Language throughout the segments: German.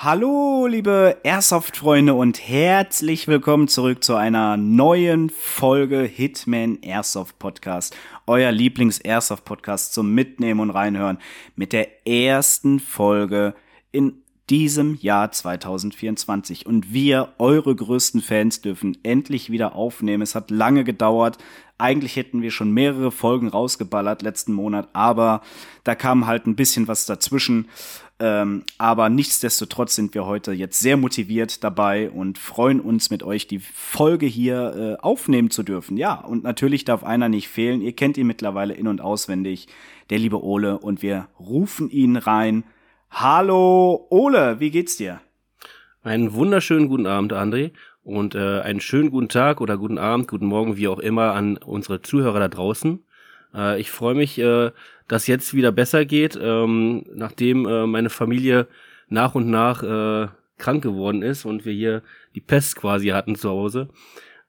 Hallo, liebe Airsoft-Freunde und herzlich willkommen zurück zu einer neuen Folge Hitman Airsoft Podcast. Euer Lieblings-Airsoft Podcast zum Mitnehmen und Reinhören mit der ersten Folge in diesem Jahr 2024. Und wir, eure größten Fans, dürfen endlich wieder aufnehmen. Es hat lange gedauert. Eigentlich hätten wir schon mehrere Folgen rausgeballert letzten Monat, aber da kam halt ein bisschen was dazwischen. Ähm, aber nichtsdestotrotz sind wir heute jetzt sehr motiviert dabei und freuen uns mit euch die Folge hier äh, aufnehmen zu dürfen. Ja, und natürlich darf einer nicht fehlen. Ihr kennt ihn mittlerweile in- und auswendig, der liebe Ole. Und wir rufen ihn rein. Hallo Ole, wie geht's dir? Einen wunderschönen guten Abend, André. Und äh, einen schönen guten Tag oder guten Abend, guten Morgen, wie auch immer, an unsere Zuhörer da draußen. Äh, ich freue mich, äh, dass jetzt wieder besser geht, ähm, nachdem äh, meine Familie nach und nach äh, krank geworden ist und wir hier die Pest quasi hatten zu Hause.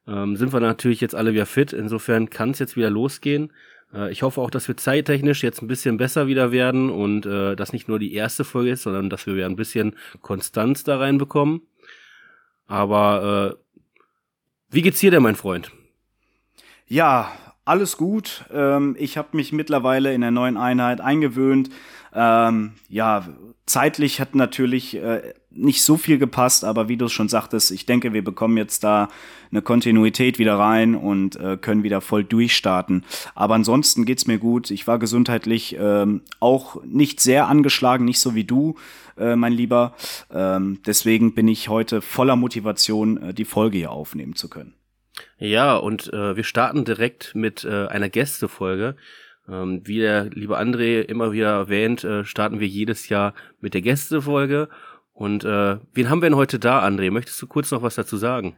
Ähm, sind wir natürlich jetzt alle wieder fit. Insofern kann es jetzt wieder losgehen. Äh, ich hoffe auch, dass wir zeittechnisch jetzt ein bisschen besser wieder werden und äh, dass nicht nur die erste Folge ist, sondern dass wir wieder ein bisschen Konstanz da reinbekommen. Aber äh, wie geht's dir denn, mein Freund? Ja, alles gut. Ähm, ich habe mich mittlerweile in der neuen Einheit eingewöhnt. Ähm, ja, zeitlich hat natürlich äh, nicht so viel gepasst, aber wie du es schon sagtest, ich denke, wir bekommen jetzt da eine Kontinuität wieder rein und äh, können wieder voll durchstarten. Aber ansonsten geht's mir gut. Ich war gesundheitlich ähm, auch nicht sehr angeschlagen, nicht so wie du, äh, mein Lieber. Ähm, deswegen bin ich heute voller Motivation, äh, die Folge hier aufnehmen zu können. Ja, und äh, wir starten direkt mit äh, einer Gästefolge. Ähm, wie der liebe André immer wieder erwähnt, äh, starten wir jedes Jahr mit der Gästefolge. Und äh, wen haben wir denn heute da, André? Möchtest du kurz noch was dazu sagen?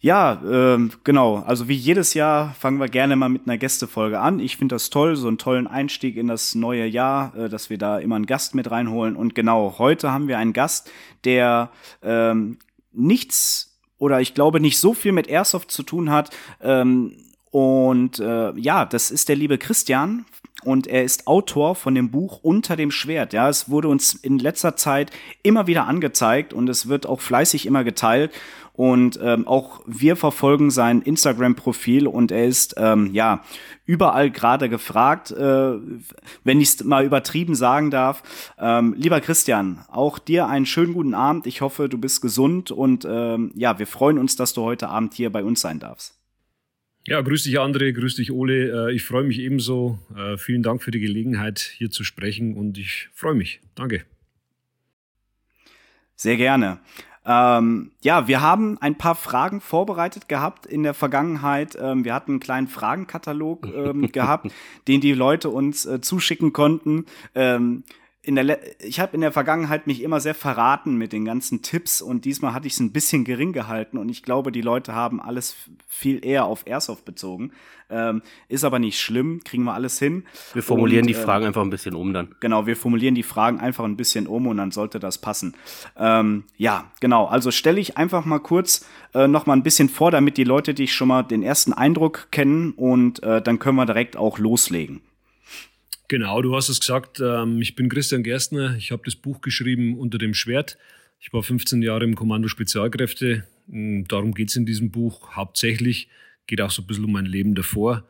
Ja, ähm, genau. Also wie jedes Jahr fangen wir gerne mal mit einer Gästefolge an. Ich finde das toll, so einen tollen Einstieg in das neue Jahr, äh, dass wir da immer einen Gast mit reinholen. Und genau, heute haben wir einen Gast, der ähm, nichts oder ich glaube nicht so viel mit Airsoft zu tun hat. Ähm, und äh, ja, das ist der liebe Christian und er ist Autor von dem Buch Unter dem Schwert. Ja, es wurde uns in letzter Zeit immer wieder angezeigt und es wird auch fleißig immer geteilt. Und ähm, auch wir verfolgen sein Instagram-Profil und er ist ähm, ja überall gerade gefragt, äh, wenn ich es mal übertrieben sagen darf. Ähm, lieber Christian, auch dir einen schönen guten Abend. Ich hoffe, du bist gesund und ähm, ja, wir freuen uns, dass du heute Abend hier bei uns sein darfst. Ja, grüß dich André, grüß dich Ole. Äh, ich freue mich ebenso. Äh, vielen Dank für die Gelegenheit, hier zu sprechen und ich freue mich. Danke. Sehr gerne. Ähm, ja, wir haben ein paar Fragen vorbereitet gehabt in der Vergangenheit. Ähm, wir hatten einen kleinen Fragenkatalog ähm, gehabt, den die Leute uns äh, zuschicken konnten. In der ich habe in der Vergangenheit mich immer sehr verraten mit den ganzen Tipps und diesmal hatte ich es ein bisschen gering gehalten und ich glaube, die Leute haben alles viel eher auf Airsoft bezogen. Ähm, ist aber nicht schlimm, kriegen wir alles hin. Wir formulieren und, die äh, Fragen einfach ein bisschen um dann. Genau, wir formulieren die Fragen einfach ein bisschen um und dann sollte das passen. Ähm, ja, genau. Also stelle ich einfach mal kurz äh, noch mal ein bisschen vor, damit die Leute dich schon mal den ersten Eindruck kennen und äh, dann können wir direkt auch loslegen. Genau, du hast es gesagt. Ähm, ich bin Christian Gerstner. Ich habe das Buch geschrieben unter dem Schwert. Ich war 15 Jahre im Kommando Spezialkräfte. Mm, darum geht es in diesem Buch hauptsächlich. Geht auch so ein bisschen um mein Leben davor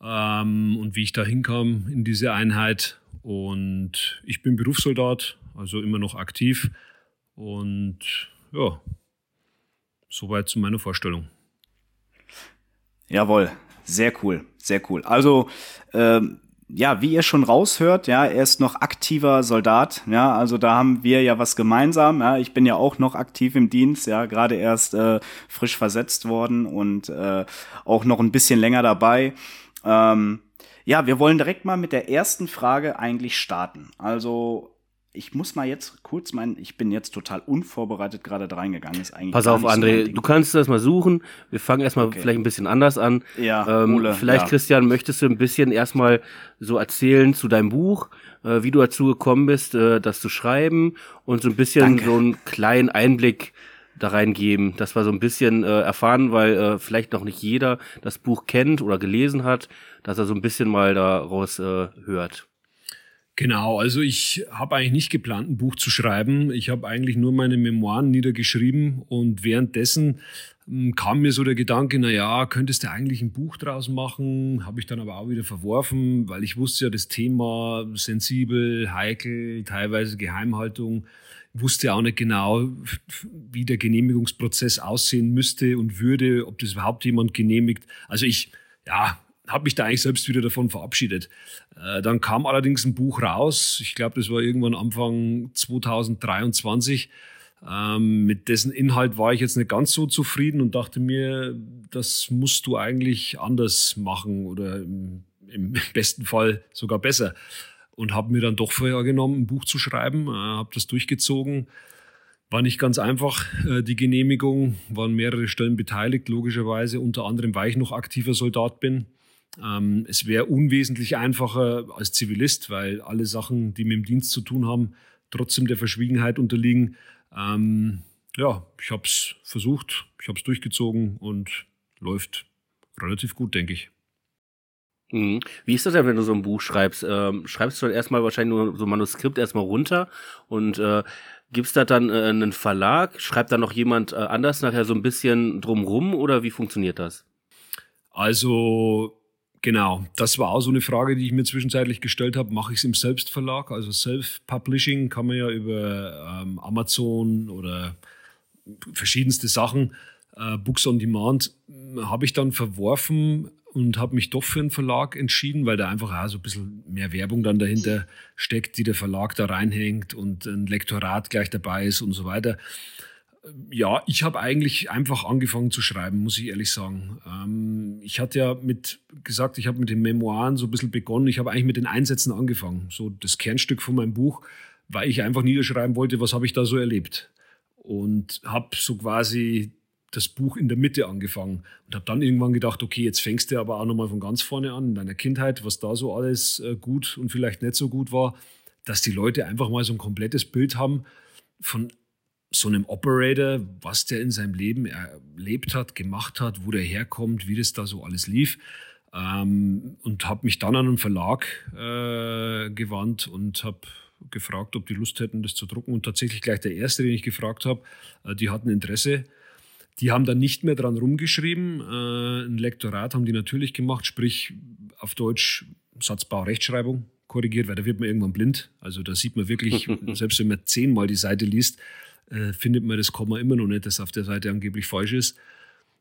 ähm, und wie ich da hinkam in diese Einheit. Und ich bin Berufssoldat, also immer noch aktiv. Und ja, soweit zu meiner Vorstellung. Jawohl, sehr cool, sehr cool. Also ähm, ja, wie ihr schon raushört, ja, er ist noch aktiver Soldat, ja, also da haben wir ja was gemeinsam, ja, ich bin ja auch noch aktiv im Dienst, ja, gerade erst äh, frisch versetzt worden und äh, auch noch ein bisschen länger dabei. Ähm, ja, wir wollen direkt mal mit der ersten Frage eigentlich starten. Also ich muss mal jetzt kurz meinen, ich bin jetzt total unvorbereitet gerade da reingegangen. Ist eigentlich Pass auf, André, so du kannst das mal suchen. Wir fangen erstmal okay. vielleicht ein bisschen anders an. Ja, ähm, Ole, vielleicht, ja. Christian, möchtest du ein bisschen erstmal so erzählen zu deinem Buch, äh, wie du dazu gekommen bist, äh, das zu schreiben und so ein bisschen Danke. so einen kleinen Einblick da reingeben, dass wir so ein bisschen äh, erfahren, weil äh, vielleicht noch nicht jeder das Buch kennt oder gelesen hat, dass er so ein bisschen mal daraus äh, hört. Genau, also ich habe eigentlich nicht geplant, ein Buch zu schreiben. Ich habe eigentlich nur meine Memoiren niedergeschrieben und währenddessen hm, kam mir so der Gedanke, na ja, könntest du eigentlich ein Buch draus machen? Habe ich dann aber auch wieder verworfen, weil ich wusste ja, das Thema sensibel, heikel, teilweise Geheimhaltung, wusste auch nicht genau, wie der Genehmigungsprozess aussehen müsste und würde, ob das überhaupt jemand genehmigt. Also ich, ja, habe mich da eigentlich selbst wieder davon verabschiedet. Äh, dann kam allerdings ein Buch raus, ich glaube, das war irgendwann Anfang 2023. Ähm, mit dessen Inhalt war ich jetzt nicht ganz so zufrieden und dachte mir, das musst du eigentlich anders machen oder im, im besten Fall sogar besser. Und habe mir dann doch vorgenommen, ein Buch zu schreiben, äh, habe das durchgezogen. War nicht ganz einfach, äh, die Genehmigung, waren mehrere Stellen beteiligt, logischerweise, unter anderem, weil ich noch aktiver Soldat bin. Ähm, es wäre unwesentlich einfacher als Zivilist, weil alle Sachen, die mit dem Dienst zu tun haben, trotzdem der Verschwiegenheit unterliegen. Ähm, ja, ich habe es versucht, ich habe es durchgezogen und läuft relativ gut, denke ich. Mhm. Wie ist das denn, wenn du so ein Buch schreibst? Ähm, schreibst du dann erstmal wahrscheinlich nur so ein Manuskript erstmal runter und äh, gibst da dann äh, einen Verlag? Schreibt da noch jemand äh, anders nachher so ein bisschen drumrum oder wie funktioniert das? Also Genau, das war auch so eine Frage, die ich mir zwischenzeitlich gestellt habe. Mache ich es im Selbstverlag? Also Self-Publishing kann man ja über ähm, Amazon oder verschiedenste Sachen, äh, Books on Demand, habe ich dann verworfen und habe mich doch für einen Verlag entschieden, weil da einfach auch so ein bisschen mehr Werbung dann dahinter steckt, die der Verlag da reinhängt und ein Lektorat gleich dabei ist und so weiter. Ja, ich habe eigentlich einfach angefangen zu schreiben, muss ich ehrlich sagen. Ähm, ich hatte ja mit gesagt, ich habe mit den Memoiren so ein bisschen begonnen. Ich habe eigentlich mit den Einsätzen angefangen. So das Kernstück von meinem Buch, weil ich einfach niederschreiben wollte, was habe ich da so erlebt. Und habe so quasi das Buch in der Mitte angefangen und habe dann irgendwann gedacht, okay, jetzt fängst du aber auch nochmal von ganz vorne an, in deiner Kindheit, was da so alles äh, gut und vielleicht nicht so gut war, dass die Leute einfach mal so ein komplettes Bild haben von so einem Operator, was der in seinem Leben erlebt hat, gemacht hat, wo der herkommt, wie das da so alles lief. Ähm, und habe mich dann an einen Verlag äh, gewandt und habe gefragt, ob die Lust hätten, das zu drucken. Und tatsächlich gleich der erste, den ich gefragt habe, äh, die hatten Interesse. Die haben dann nicht mehr dran rumgeschrieben. Äh, ein Lektorat haben die natürlich gemacht, sprich auf Deutsch Satzbau, Rechtschreibung korrigiert, weil da wird man irgendwann blind. Also da sieht man wirklich, selbst wenn man zehnmal die Seite liest, äh, findet man das Komma immer noch nicht, das auf der Seite angeblich falsch ist.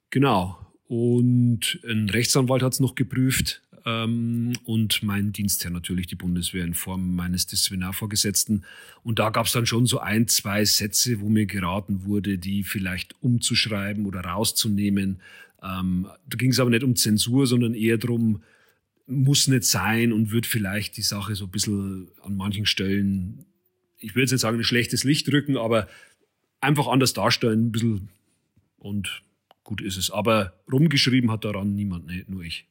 Genau. Und ein Rechtsanwalt hat es noch geprüft ähm, und mein Dienstherr natürlich, die Bundeswehr in Form meines Disziplinarvorgesetzten. Und da gab es dann schon so ein, zwei Sätze, wo mir geraten wurde, die vielleicht umzuschreiben oder rauszunehmen. Ähm, da ging es aber nicht um Zensur, sondern eher darum, muss nicht sein und wird vielleicht die Sache so ein bisschen an manchen Stellen, ich will jetzt nicht sagen, ein schlechtes Licht rücken, aber einfach anders darstellen, ein bisschen und gut ist es. Aber rumgeschrieben hat daran niemand, nee, nur ich.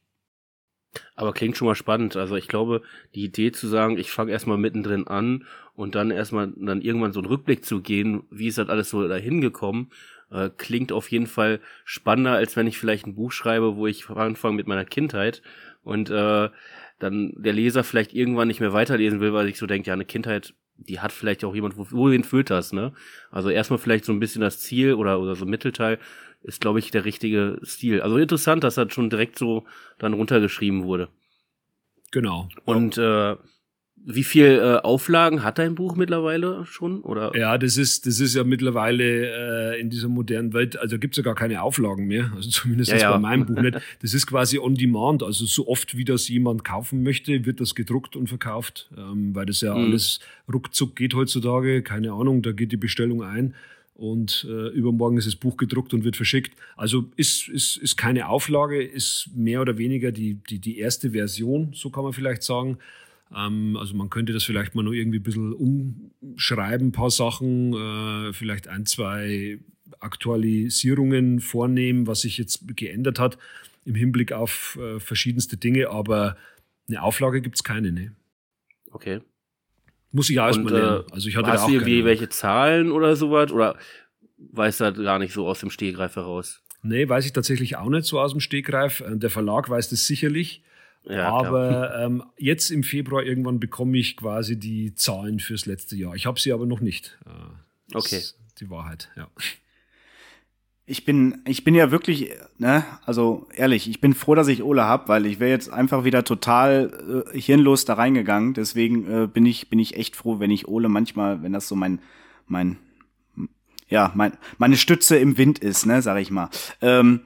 Aber klingt schon mal spannend. Also ich glaube, die Idee zu sagen, ich fange erstmal mittendrin an und dann erstmal dann irgendwann so einen Rückblick zu gehen, wie ist das alles so dahin gekommen, äh, klingt auf jeden Fall spannender, als wenn ich vielleicht ein Buch schreibe, wo ich anfange mit meiner Kindheit und äh, dann der Leser vielleicht irgendwann nicht mehr weiterlesen will, weil ich so denke, ja, eine Kindheit die hat vielleicht auch jemand, wohin führt das, ne? Also erstmal vielleicht so ein bisschen das Ziel oder, oder so Mittelteil ist, glaube ich, der richtige Stil. Also interessant, dass das schon direkt so dann runtergeschrieben wurde. Genau. Und äh, wie viel äh, Auflagen hat dein Buch mittlerweile schon? Oder? Ja, das ist, das ist ja mittlerweile äh, in dieser modernen Welt, also gibt es ja gar keine Auflagen mehr, also zumindest ja, ja. bei meinem Buch nicht. Das ist quasi on demand, also so oft wie das jemand kaufen möchte, wird das gedruckt und verkauft, ähm, weil das ja mhm. alles ruckzuck geht heutzutage, keine Ahnung, da geht die Bestellung ein und äh, übermorgen ist das Buch gedruckt und wird verschickt. Also ist, ist, ist keine Auflage, ist mehr oder weniger die, die, die erste Version, so kann man vielleicht sagen. Ähm, also man könnte das vielleicht mal nur irgendwie ein bisschen umschreiben, ein paar Sachen, äh, vielleicht ein, zwei Aktualisierungen vornehmen, was sich jetzt geändert hat im Hinblick auf äh, verschiedenste Dinge, aber eine Auflage gibt es keine, ne? Okay. Muss ich auch erstmal lernen. Also ich hatte da auch irgendwie welche Zahlen oder sowas oder weiß das gar nicht so aus dem Stegreif heraus? Nee, weiß ich tatsächlich auch nicht so aus dem Stegreif. Äh, der Verlag weiß das sicherlich. Ja, aber ähm, jetzt im Februar irgendwann bekomme ich quasi die Zahlen fürs letzte Jahr. Ich habe sie aber noch nicht. Äh, okay. die Wahrheit, ja. Ich bin, ich bin ja wirklich, ne, also ehrlich, ich bin froh, dass ich Ole hab, weil ich wäre jetzt einfach wieder total äh, hirnlos da reingegangen. Deswegen äh, bin ich, bin ich echt froh, wenn ich Ole manchmal, wenn das so mein, mein, ja, mein, meine Stütze im Wind ist, ne, sag ich mal. Ähm,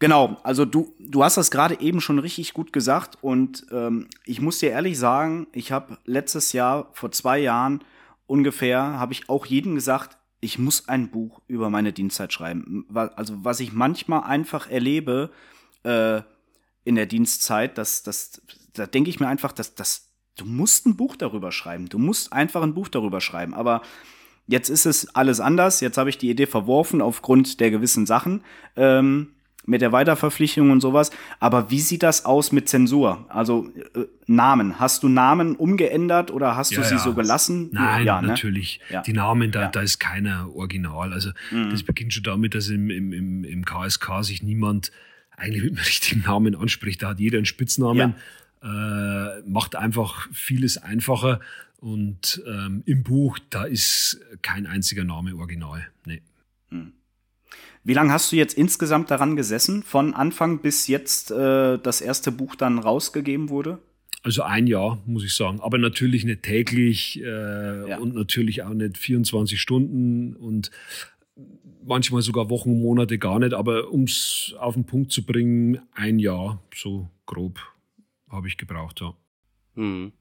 genau, also du, du hast das gerade eben schon richtig gut gesagt und ähm, ich muss dir ehrlich sagen, ich habe letztes Jahr, vor zwei Jahren ungefähr, habe ich auch jedem gesagt, ich muss ein Buch über meine Dienstzeit schreiben. Also was ich manchmal einfach erlebe äh, in der Dienstzeit, das, das, da denke ich mir einfach, dass das, du musst ein Buch darüber schreiben. Du musst einfach ein Buch darüber schreiben. Aber jetzt ist es alles anders. Jetzt habe ich die Idee verworfen aufgrund der gewissen Sachen. Ähm, mit der Weiterverpflichtung und sowas. Aber wie sieht das aus mit Zensur? Also äh, Namen. Hast du Namen umgeändert oder hast du ja, sie ja. so gelassen? Nein, ja, ne? natürlich. Ne? Die Namen, da, da ist keiner original. Also mhm. das beginnt schon damit, dass im, im, im, im KSK sich niemand eigentlich mit dem richtigen Namen anspricht. Da hat jeder einen Spitznamen. Äh, macht einfach vieles einfacher. Und ähm, im Buch, da ist kein einziger Name original. Nee. Wie lange hast du jetzt insgesamt daran gesessen, von Anfang bis jetzt äh, das erste Buch dann rausgegeben wurde? Also ein Jahr, muss ich sagen. Aber natürlich nicht täglich äh, ja. und natürlich auch nicht 24 Stunden und manchmal sogar Wochen, Monate gar nicht. Aber um es auf den Punkt zu bringen, ein Jahr, so grob, habe ich gebraucht, ja. Hm.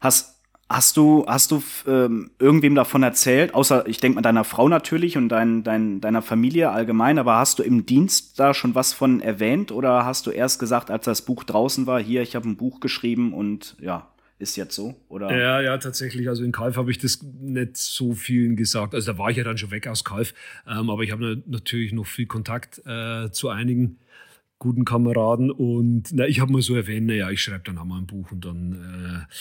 Hast, Hast du, hast du ähm, irgendwem davon erzählt, außer ich denke mal deiner Frau natürlich und dein, dein, deiner Familie allgemein, aber hast du im Dienst da schon was von erwähnt oder hast du erst gesagt, als das Buch draußen war, hier, ich habe ein Buch geschrieben und ja, ist jetzt so? Oder? Ja, ja, tatsächlich. Also in Kalf habe ich das nicht so vielen gesagt. Also da war ich ja dann schon weg aus Kalf, ähm, aber ich habe natürlich noch viel Kontakt äh, zu einigen guten Kameraden und na, ich habe mal so erwähnt, naja, ich schreibe dann auch mal ein Buch und dann äh,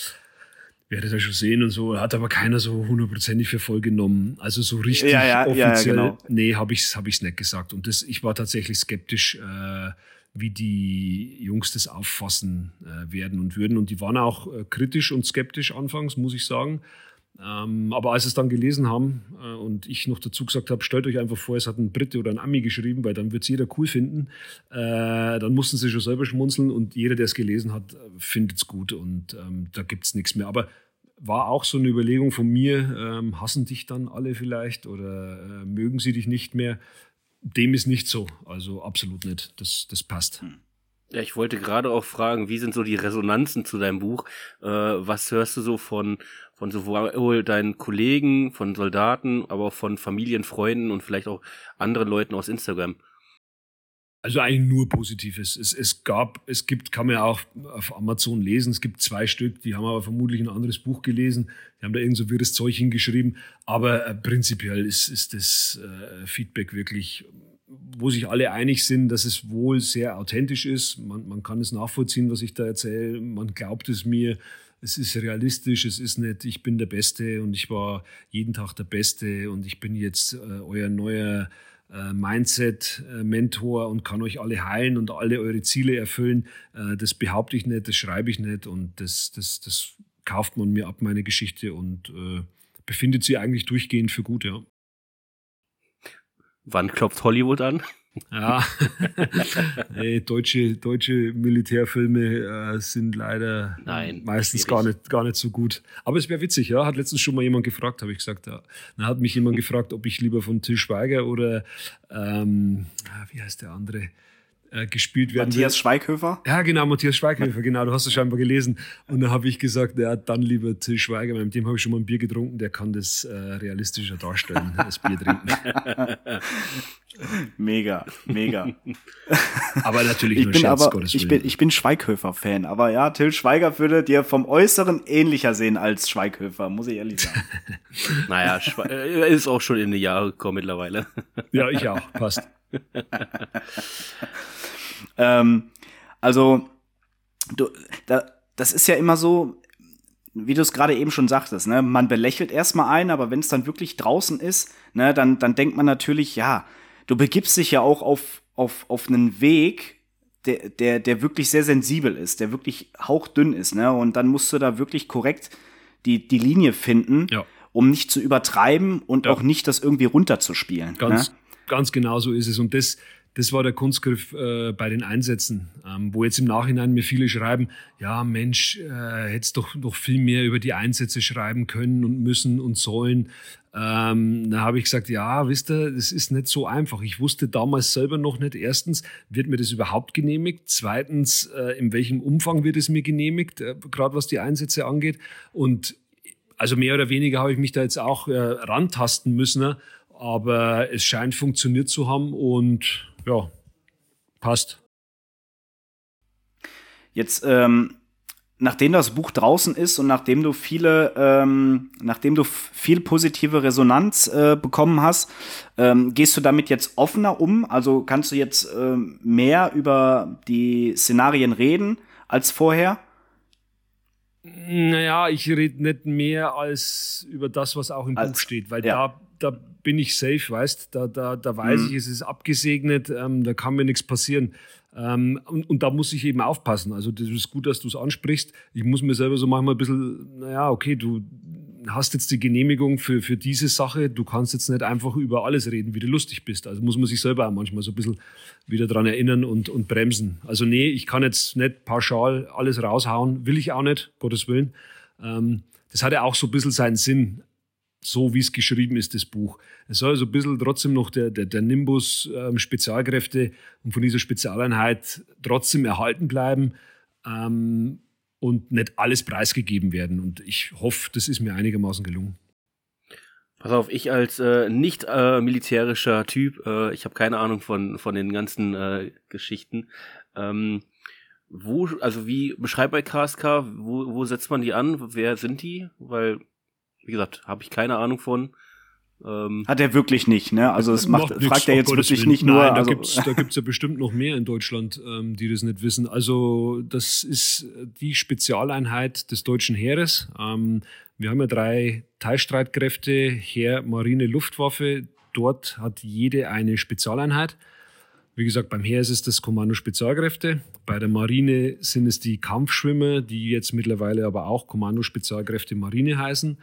werde das schon sehen und so, hat aber keiner so hundertprozentig für voll genommen. Also so richtig ja, ja, offiziell, ja, genau. nee, habe ich es hab ich's nicht gesagt. Und das, ich war tatsächlich skeptisch, äh, wie die Jungs das auffassen äh, werden und würden. Und die waren auch äh, kritisch und skeptisch anfangs, muss ich sagen. Ähm, aber als sie es dann gelesen haben äh, und ich noch dazu gesagt habe, stellt euch einfach vor, es hat ein Brite oder ein Ami geschrieben, weil dann wird es jeder cool finden, äh, dann mussten sie schon selber schmunzeln und jeder, der es gelesen hat, findet es gut und ähm, da gibt es nichts mehr. Aber war auch so eine Überlegung von mir, ähm, hassen dich dann alle vielleicht oder äh, mögen sie dich nicht mehr? Dem ist nicht so, also absolut nicht. Das, das passt. Hm. Ja, ich wollte gerade auch fragen, wie sind so die Resonanzen zu deinem Buch? Äh, was hörst du so von, von sowohl deinen Kollegen, von Soldaten, aber auch von Familien, Freunden und vielleicht auch anderen Leuten aus Instagram? Also eigentlich nur Positives. Es, es gab, es gibt, kann man ja auch auf Amazon lesen, es gibt zwei Stück, die haben aber vermutlich ein anderes Buch gelesen, die haben da irgend so wirres Zeug hingeschrieben, aber äh, prinzipiell ist, ist das äh, Feedback wirklich wo sich alle einig sind, dass es wohl sehr authentisch ist. Man, man kann es nachvollziehen, was ich da erzähle. Man glaubt es mir. Es ist realistisch. Es ist nicht, ich bin der Beste und ich war jeden Tag der Beste und ich bin jetzt äh, euer neuer äh, Mindset-Mentor und kann euch alle heilen und alle eure Ziele erfüllen. Äh, das behaupte ich nicht, das schreibe ich nicht und das, das, das kauft man mir ab, meine Geschichte und äh, befindet sie eigentlich durchgehend für gut, ja. Wann klopft Hollywood an? Ja, hey, deutsche, deutsche Militärfilme äh, sind leider Nein, meistens gar nicht, gar nicht so gut. Aber es wäre witzig, ja. Hat letztens schon mal jemand gefragt, habe ich gesagt. Ja. Dann hat mich jemand gefragt, ob ich lieber von Till Schweiger oder ähm, ah, wie heißt der andere? Äh, gespielt werden. Matthias will. Schweighöfer? Ja, genau, Matthias Schweighöfer, genau, du hast es scheinbar gelesen. Und dann habe ich gesagt, ja, dann lieber Till Schweiger, weil mit dem habe ich schon mal ein Bier getrunken, der kann das äh, realistischer darstellen, das Bier trinken. mega, mega. aber natürlich ich nur bin Scherz, aber, Gottes ich bin, ich bin Schweighöfer-Fan, aber ja, Till Schweiger würde dir vom Äußeren ähnlicher sehen als Schweighöfer, muss ich ehrlich sagen. naja, Schwe äh, ist auch schon in die Jahre gekommen mittlerweile. ja, ich auch, passt. ähm, also, du, da, das ist ja immer so, wie du es gerade eben schon sagtest, ne, man belächelt erstmal einen, aber wenn es dann wirklich draußen ist, ne, dann, dann denkt man natürlich, ja, du begibst dich ja auch auf, auf, auf einen Weg, der, der, der wirklich sehr sensibel ist, der wirklich hauchdünn ist, ne? Und dann musst du da wirklich korrekt die, die Linie finden, ja. um nicht zu übertreiben und ja. auch nicht das irgendwie runterzuspielen. Ganz, ne? ganz genau so ist es. Und das, das war der Kunstgriff äh, bei den Einsätzen, ähm, wo jetzt im Nachhinein mir viele schreiben, ja Mensch, äh, hättest doch noch viel mehr über die Einsätze schreiben können und müssen und sollen. Ähm, da habe ich gesagt, ja, wisst ihr, das ist nicht so einfach. Ich wusste damals selber noch nicht, erstens, wird mir das überhaupt genehmigt? Zweitens, äh, in welchem Umfang wird es mir genehmigt, äh, gerade was die Einsätze angeht? Und also mehr oder weniger habe ich mich da jetzt auch äh, rantasten müssen, ne? aber es scheint funktioniert zu haben und ja, passt. Jetzt, ähm, nachdem das Buch draußen ist und nachdem du viele, ähm, nachdem du viel positive Resonanz äh, bekommen hast, ähm, gehst du damit jetzt offener um? Also kannst du jetzt ähm, mehr über die Szenarien reden als vorher? Naja, ich rede nicht mehr als über das, was auch im als, Buch steht, weil ja. da, da bin ich safe, weißt da, da, da weiß mhm. ich, es ist abgesegnet, ähm, da kann mir nichts passieren. Ähm, und, und, da muss ich eben aufpassen. Also, das ist gut, dass du es ansprichst. Ich muss mir selber so manchmal ein bisschen, naja, okay, du hast jetzt die Genehmigung für, für diese Sache. Du kannst jetzt nicht einfach über alles reden, wie du lustig bist. Also muss man sich selber auch manchmal so ein bisschen wieder dran erinnern und, und bremsen. Also, nee, ich kann jetzt nicht pauschal alles raushauen. Will ich auch nicht, Gottes Willen. Ähm, das hat ja auch so ein bisschen seinen Sinn so wie es geschrieben ist, das Buch. Es soll so ein bisschen trotzdem noch der, der, der Nimbus ähm, Spezialkräfte und von dieser Spezialeinheit trotzdem erhalten bleiben ähm, und nicht alles preisgegeben werden. Und ich hoffe, das ist mir einigermaßen gelungen. Pass auf, ich als äh, nicht äh, militärischer Typ, äh, ich habe keine Ahnung von, von den ganzen äh, Geschichten. Ähm, wo, also wie beschreibt bei KSK, wo, wo setzt man die an? Wer sind die? Weil wie gesagt, habe ich keine Ahnung von. Ähm, Hat er wirklich nicht, ne? Also es macht, macht fragt er jetzt wirklich Willen. nicht nur. Nein, da also, gibt's, da gibt's ja bestimmt noch mehr in Deutschland, ähm, die das nicht wissen. Also das ist die Spezialeinheit des deutschen Heeres. Ähm, wir haben ja drei Teilstreitkräfte, Heer, Marine, Luftwaffe. Dort hat jede eine Spezialeinheit. Wie gesagt, beim Heer ist es das Kommando Spezialkräfte. Bei der Marine sind es die Kampfschwimmer, die jetzt mittlerweile aber auch Kommando Spezialkräfte Marine heißen.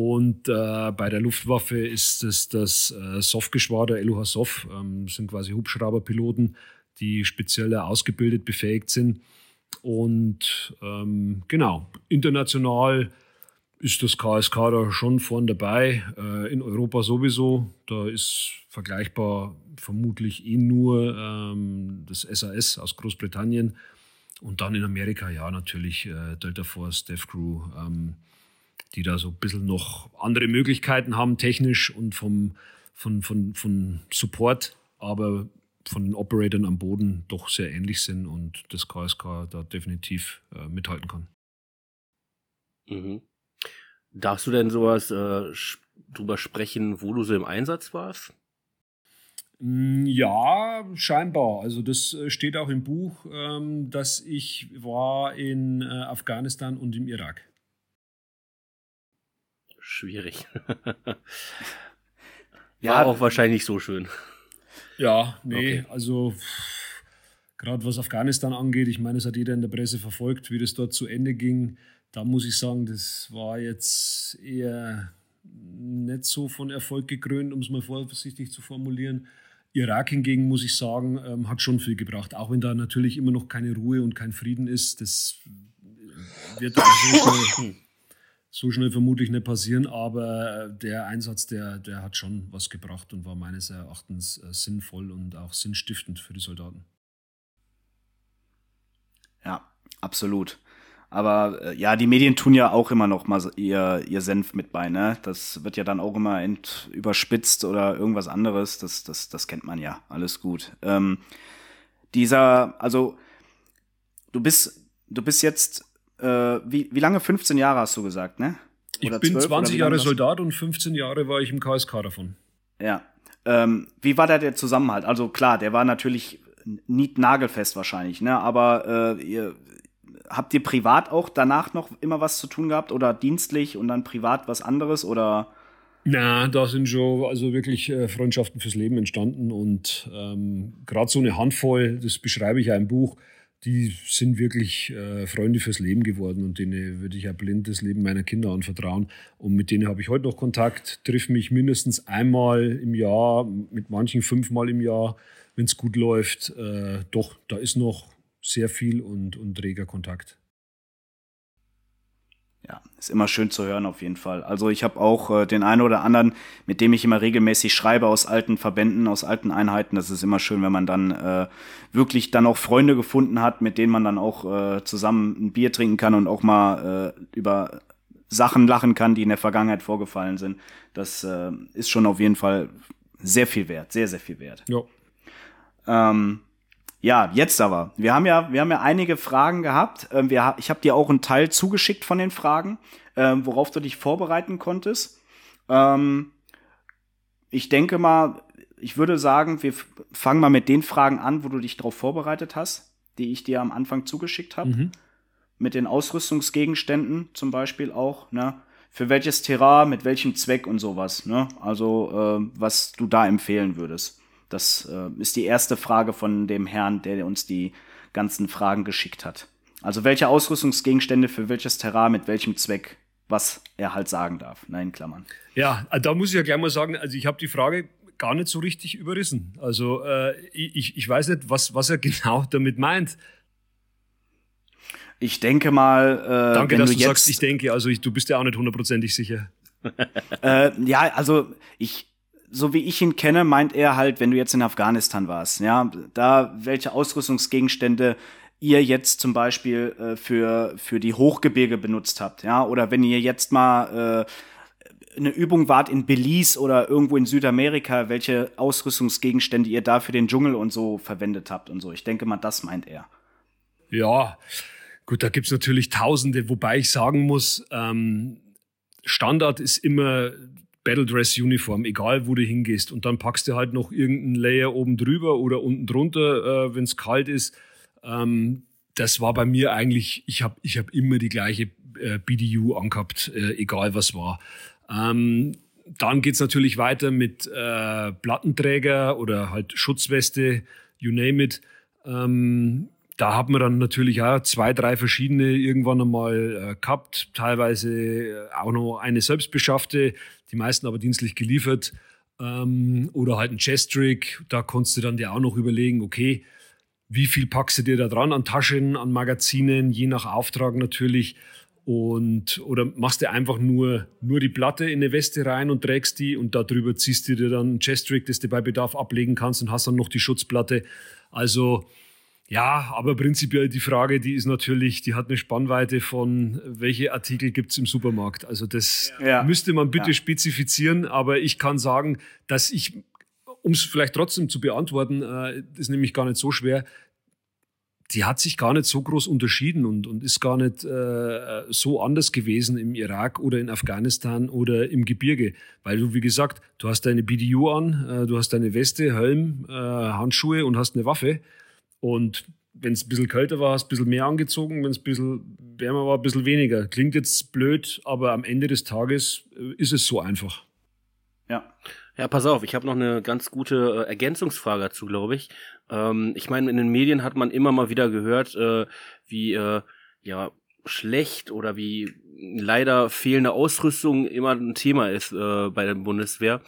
Und äh, bei der Luftwaffe ist es das äh, SOF-Geschwader, LUH SOF, ähm, sind quasi Hubschrauberpiloten, die speziell ausgebildet, befähigt sind. Und ähm, genau, international ist das KSK da schon vorn dabei. Äh, in Europa sowieso. Da ist vergleichbar vermutlich eh nur ähm, das SAS aus Großbritannien. Und dann in Amerika, ja, natürlich äh, Delta Force, Death Crew. Ähm, die da so ein bisschen noch andere Möglichkeiten haben, technisch und vom, von, von, von Support, aber von den Operatoren am Boden doch sehr ähnlich sind und das KSK da definitiv äh, mithalten kann. Mhm. Darfst du denn sowas äh, drüber sprechen, wo du so im Einsatz warst? Mm, ja, scheinbar. Also das äh, steht auch im Buch, ähm, dass ich war in äh, Afghanistan und im Irak schwierig. ja, auch wahrscheinlich so schön. Ja, nee, okay. also gerade was Afghanistan angeht, ich meine, es hat jeder in der Presse verfolgt, wie das dort zu Ende ging. Da muss ich sagen, das war jetzt eher nicht so von Erfolg gekrönt, um es mal vorsichtig zu formulieren. Irak hingegen, muss ich sagen, ähm, hat schon viel gebracht. Auch wenn da natürlich immer noch keine Ruhe und kein Frieden ist, das wird also so schnell vermutlich nicht passieren, aber der Einsatz, der, der hat schon was gebracht und war meines Erachtens äh, sinnvoll und auch sinnstiftend für die Soldaten. Ja, absolut. Aber äh, ja, die Medien tun ja auch immer noch mal ihr, ihr Senf mit bei, ne? Das wird ja dann auch immer ent überspitzt oder irgendwas anderes. Das, das, das kennt man ja. Alles gut. Ähm, dieser, also, du bist, du bist jetzt äh, wie, wie lange? 15 Jahre hast du gesagt, ne? Oder ich bin 12, 20 Jahre Soldat und 15 Jahre war ich im KSK davon. Ja. Ähm, wie war da der Zusammenhalt? Also klar, der war natürlich nicht nagelfest wahrscheinlich, ne? Aber äh, ihr, habt ihr privat auch danach noch immer was zu tun gehabt oder dienstlich und dann privat was anderes oder? Na, da sind schon also wirklich äh, Freundschaften fürs Leben entstanden und ähm, gerade so eine Handvoll, das beschreibe ich ja im Buch, die sind wirklich äh, Freunde fürs Leben geworden und denen würde ich ja blind das Leben meiner Kinder anvertrauen. Und mit denen habe ich heute noch Kontakt, triff mich mindestens einmal im Jahr, mit manchen fünfmal im Jahr, wenn es gut läuft. Äh, doch, da ist noch sehr viel und, und reger Kontakt. Ja, ist immer schön zu hören auf jeden Fall. Also ich habe auch äh, den einen oder anderen, mit dem ich immer regelmäßig schreibe aus alten Verbänden, aus alten Einheiten. Das ist immer schön, wenn man dann äh, wirklich dann auch Freunde gefunden hat, mit denen man dann auch äh, zusammen ein Bier trinken kann und auch mal äh, über Sachen lachen kann, die in der Vergangenheit vorgefallen sind. Das äh, ist schon auf jeden Fall sehr viel wert, sehr, sehr viel wert. Ja. Ähm, ja, jetzt aber. Wir haben ja, wir haben ja einige Fragen gehabt. Ähm, wir, ich habe dir auch einen Teil zugeschickt von den Fragen, ähm, worauf du dich vorbereiten konntest. Ähm, ich denke mal, ich würde sagen, wir fangen mal mit den Fragen an, wo du dich darauf vorbereitet hast, die ich dir am Anfang zugeschickt habe. Mhm. Mit den Ausrüstungsgegenständen zum Beispiel auch, ne? Für welches Terrain, mit welchem Zweck und sowas, ne? Also, äh, was du da empfehlen würdest. Das äh, ist die erste Frage von dem Herrn, der uns die ganzen Fragen geschickt hat. Also welche Ausrüstungsgegenstände für welches Terrain mit welchem Zweck, was er halt sagen darf. Nein, Klammern. Ja, da muss ich ja gleich mal sagen, also ich habe die Frage gar nicht so richtig überrissen. Also äh, ich, ich weiß nicht, was, was er genau damit meint. Ich denke mal. Äh, Danke, dass du, du sagst, ich denke. Also ich, du bist ja auch nicht hundertprozentig sicher. äh, ja, also ich, so wie ich ihn kenne, meint er halt, wenn du jetzt in Afghanistan warst, ja, da welche Ausrüstungsgegenstände ihr jetzt zum Beispiel äh, für, für die Hochgebirge benutzt habt, ja, oder wenn ihr jetzt mal äh, eine Übung wart in Belize oder irgendwo in Südamerika, welche Ausrüstungsgegenstände ihr da für den Dschungel und so verwendet habt und so. Ich denke mal, das meint er. Ja, gut, da gibt's natürlich Tausende, wobei ich sagen muss, ähm, Standard ist immer Battle Dress Uniform, egal wo du hingehst. Und dann packst du halt noch irgendeinen Layer oben drüber oder unten drunter, äh, wenn es kalt ist. Ähm, das war bei mir eigentlich, ich habe ich hab immer die gleiche äh, BDU angehabt, äh, egal was war. Ähm, dann geht's natürlich weiter mit äh, Plattenträger oder halt Schutzweste, you name it. Ähm, da hat man dann natürlich auch zwei, drei verschiedene irgendwann einmal äh, gehabt, teilweise auch noch eine selbstbeschaffte, die meisten aber dienstlich geliefert. Ähm, oder halt ein Chest-Trick, da konntest du dann dir auch noch überlegen, okay, wie viel packst du dir da dran an Taschen, an Magazinen, je nach Auftrag natürlich. Und, oder machst du einfach nur, nur die Platte in eine Weste rein und trägst die und darüber ziehst du dir dann ein Chest-Trick, das du bei Bedarf ablegen kannst und hast dann noch die Schutzplatte. Also ja, aber prinzipiell die Frage, die ist natürlich, die hat eine Spannweite von, welche Artikel gibt es im Supermarkt. Also das ja. müsste man bitte ja. spezifizieren, aber ich kann sagen, dass ich, um es vielleicht trotzdem zu beantworten, äh, ist nämlich gar nicht so schwer, die hat sich gar nicht so groß unterschieden und, und ist gar nicht äh, so anders gewesen im Irak oder in Afghanistan oder im Gebirge. Weil du, wie gesagt, du hast deine BDU an, äh, du hast deine Weste, Helm, äh, Handschuhe und hast eine Waffe. Und wenn es ein bisschen kälter war, hast du ein bisschen mehr angezogen, wenn es ein bisschen wärmer war, ein bisschen weniger. Klingt jetzt blöd, aber am Ende des Tages äh, ist es so einfach. Ja. Ja, pass auf, ich habe noch eine ganz gute äh, Ergänzungsfrage dazu, glaube ich. Ähm, ich meine, in den Medien hat man immer mal wieder gehört, äh, wie äh, ja schlecht oder wie leider fehlende Ausrüstung immer ein Thema ist äh, bei der Bundeswehr.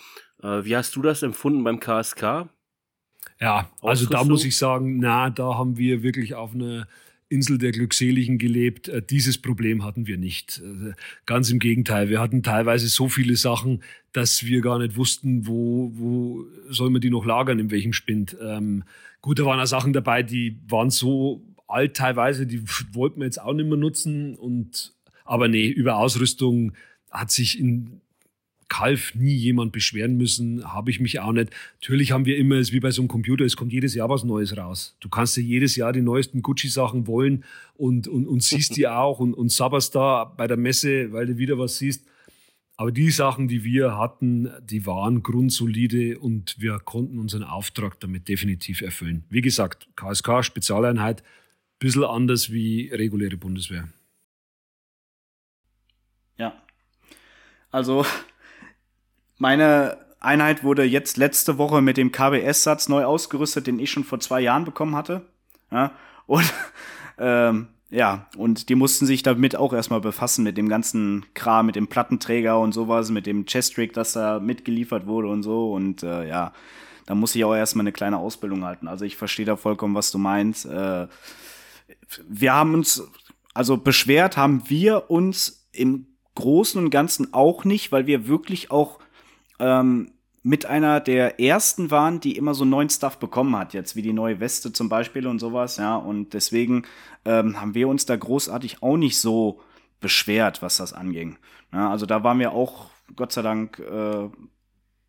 Wie hast du das empfunden beim KSK? Ja, also da muss ich sagen, na, da haben wir wirklich auf einer Insel der Glückseligen gelebt. Äh, dieses Problem hatten wir nicht. Äh, ganz im Gegenteil. Wir hatten teilweise so viele Sachen, dass wir gar nicht wussten, wo, wo soll man die noch lagern, in welchem Spind. Ähm, gut, da waren auch Sachen dabei, die waren so alt teilweise, die wollten wir jetzt auch nicht mehr nutzen. Und, aber nee, über Ausrüstung hat sich in Kalf nie jemand beschweren müssen, habe ich mich auch nicht. Natürlich haben wir immer, es ist wie bei so einem Computer, es kommt jedes Jahr was Neues raus. Du kannst ja jedes Jahr die neuesten Gucci-Sachen wollen und, und, und siehst die auch und, und sabberst da bei der Messe, weil du wieder was siehst. Aber die Sachen, die wir hatten, die waren grundsolide und wir konnten unseren Auftrag damit definitiv erfüllen. Wie gesagt, KSK, Spezialeinheit, bisschen anders wie reguläre Bundeswehr. Ja. Also meine Einheit wurde jetzt letzte Woche mit dem KBS-Satz neu ausgerüstet, den ich schon vor zwei Jahren bekommen hatte. Ja, und ähm, ja, und die mussten sich damit auch erstmal befassen, mit dem ganzen Kram, mit dem Plattenträger und sowas, mit dem Chest-Rig, das da mitgeliefert wurde und so. Und äh, ja, da muss ich auch erstmal eine kleine Ausbildung halten. Also ich verstehe da vollkommen, was du meinst. Äh, wir haben uns, also beschwert haben wir uns im Großen und Ganzen auch nicht, weil wir wirklich auch ähm, mit einer der ersten waren, die immer so neuen Stuff bekommen hat, jetzt wie die neue Weste zum Beispiel und sowas, ja. Und deswegen ähm, haben wir uns da großartig auch nicht so beschwert, was das anging. Ja, also da waren wir auch, Gott sei Dank, äh,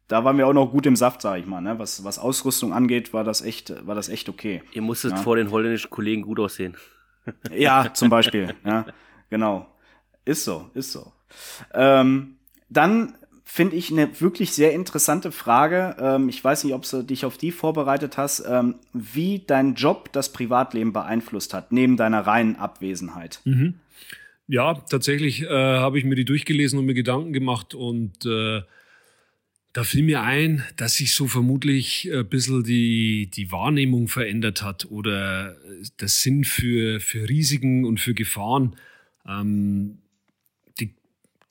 da waren wir auch noch gut im Saft, sag ich mal. Ne? Was, was Ausrüstung angeht, war das echt, war das echt okay. Ihr musstet ja. vor den holländischen Kollegen gut aussehen. Ja, zum Beispiel. ja, genau. Ist so, ist so. Ähm, dann finde ich eine wirklich sehr interessante Frage. Ähm, ich weiß nicht, ob du dich auf die vorbereitet hast, ähm, wie dein Job das Privatleben beeinflusst hat, neben deiner reinen Abwesenheit. Mhm. Ja, tatsächlich äh, habe ich mir die durchgelesen und mir Gedanken gemacht und äh, da fiel mir ein, dass sich so vermutlich ein bisschen die, die Wahrnehmung verändert hat oder der Sinn für, für Risiken und für Gefahren. Ähm,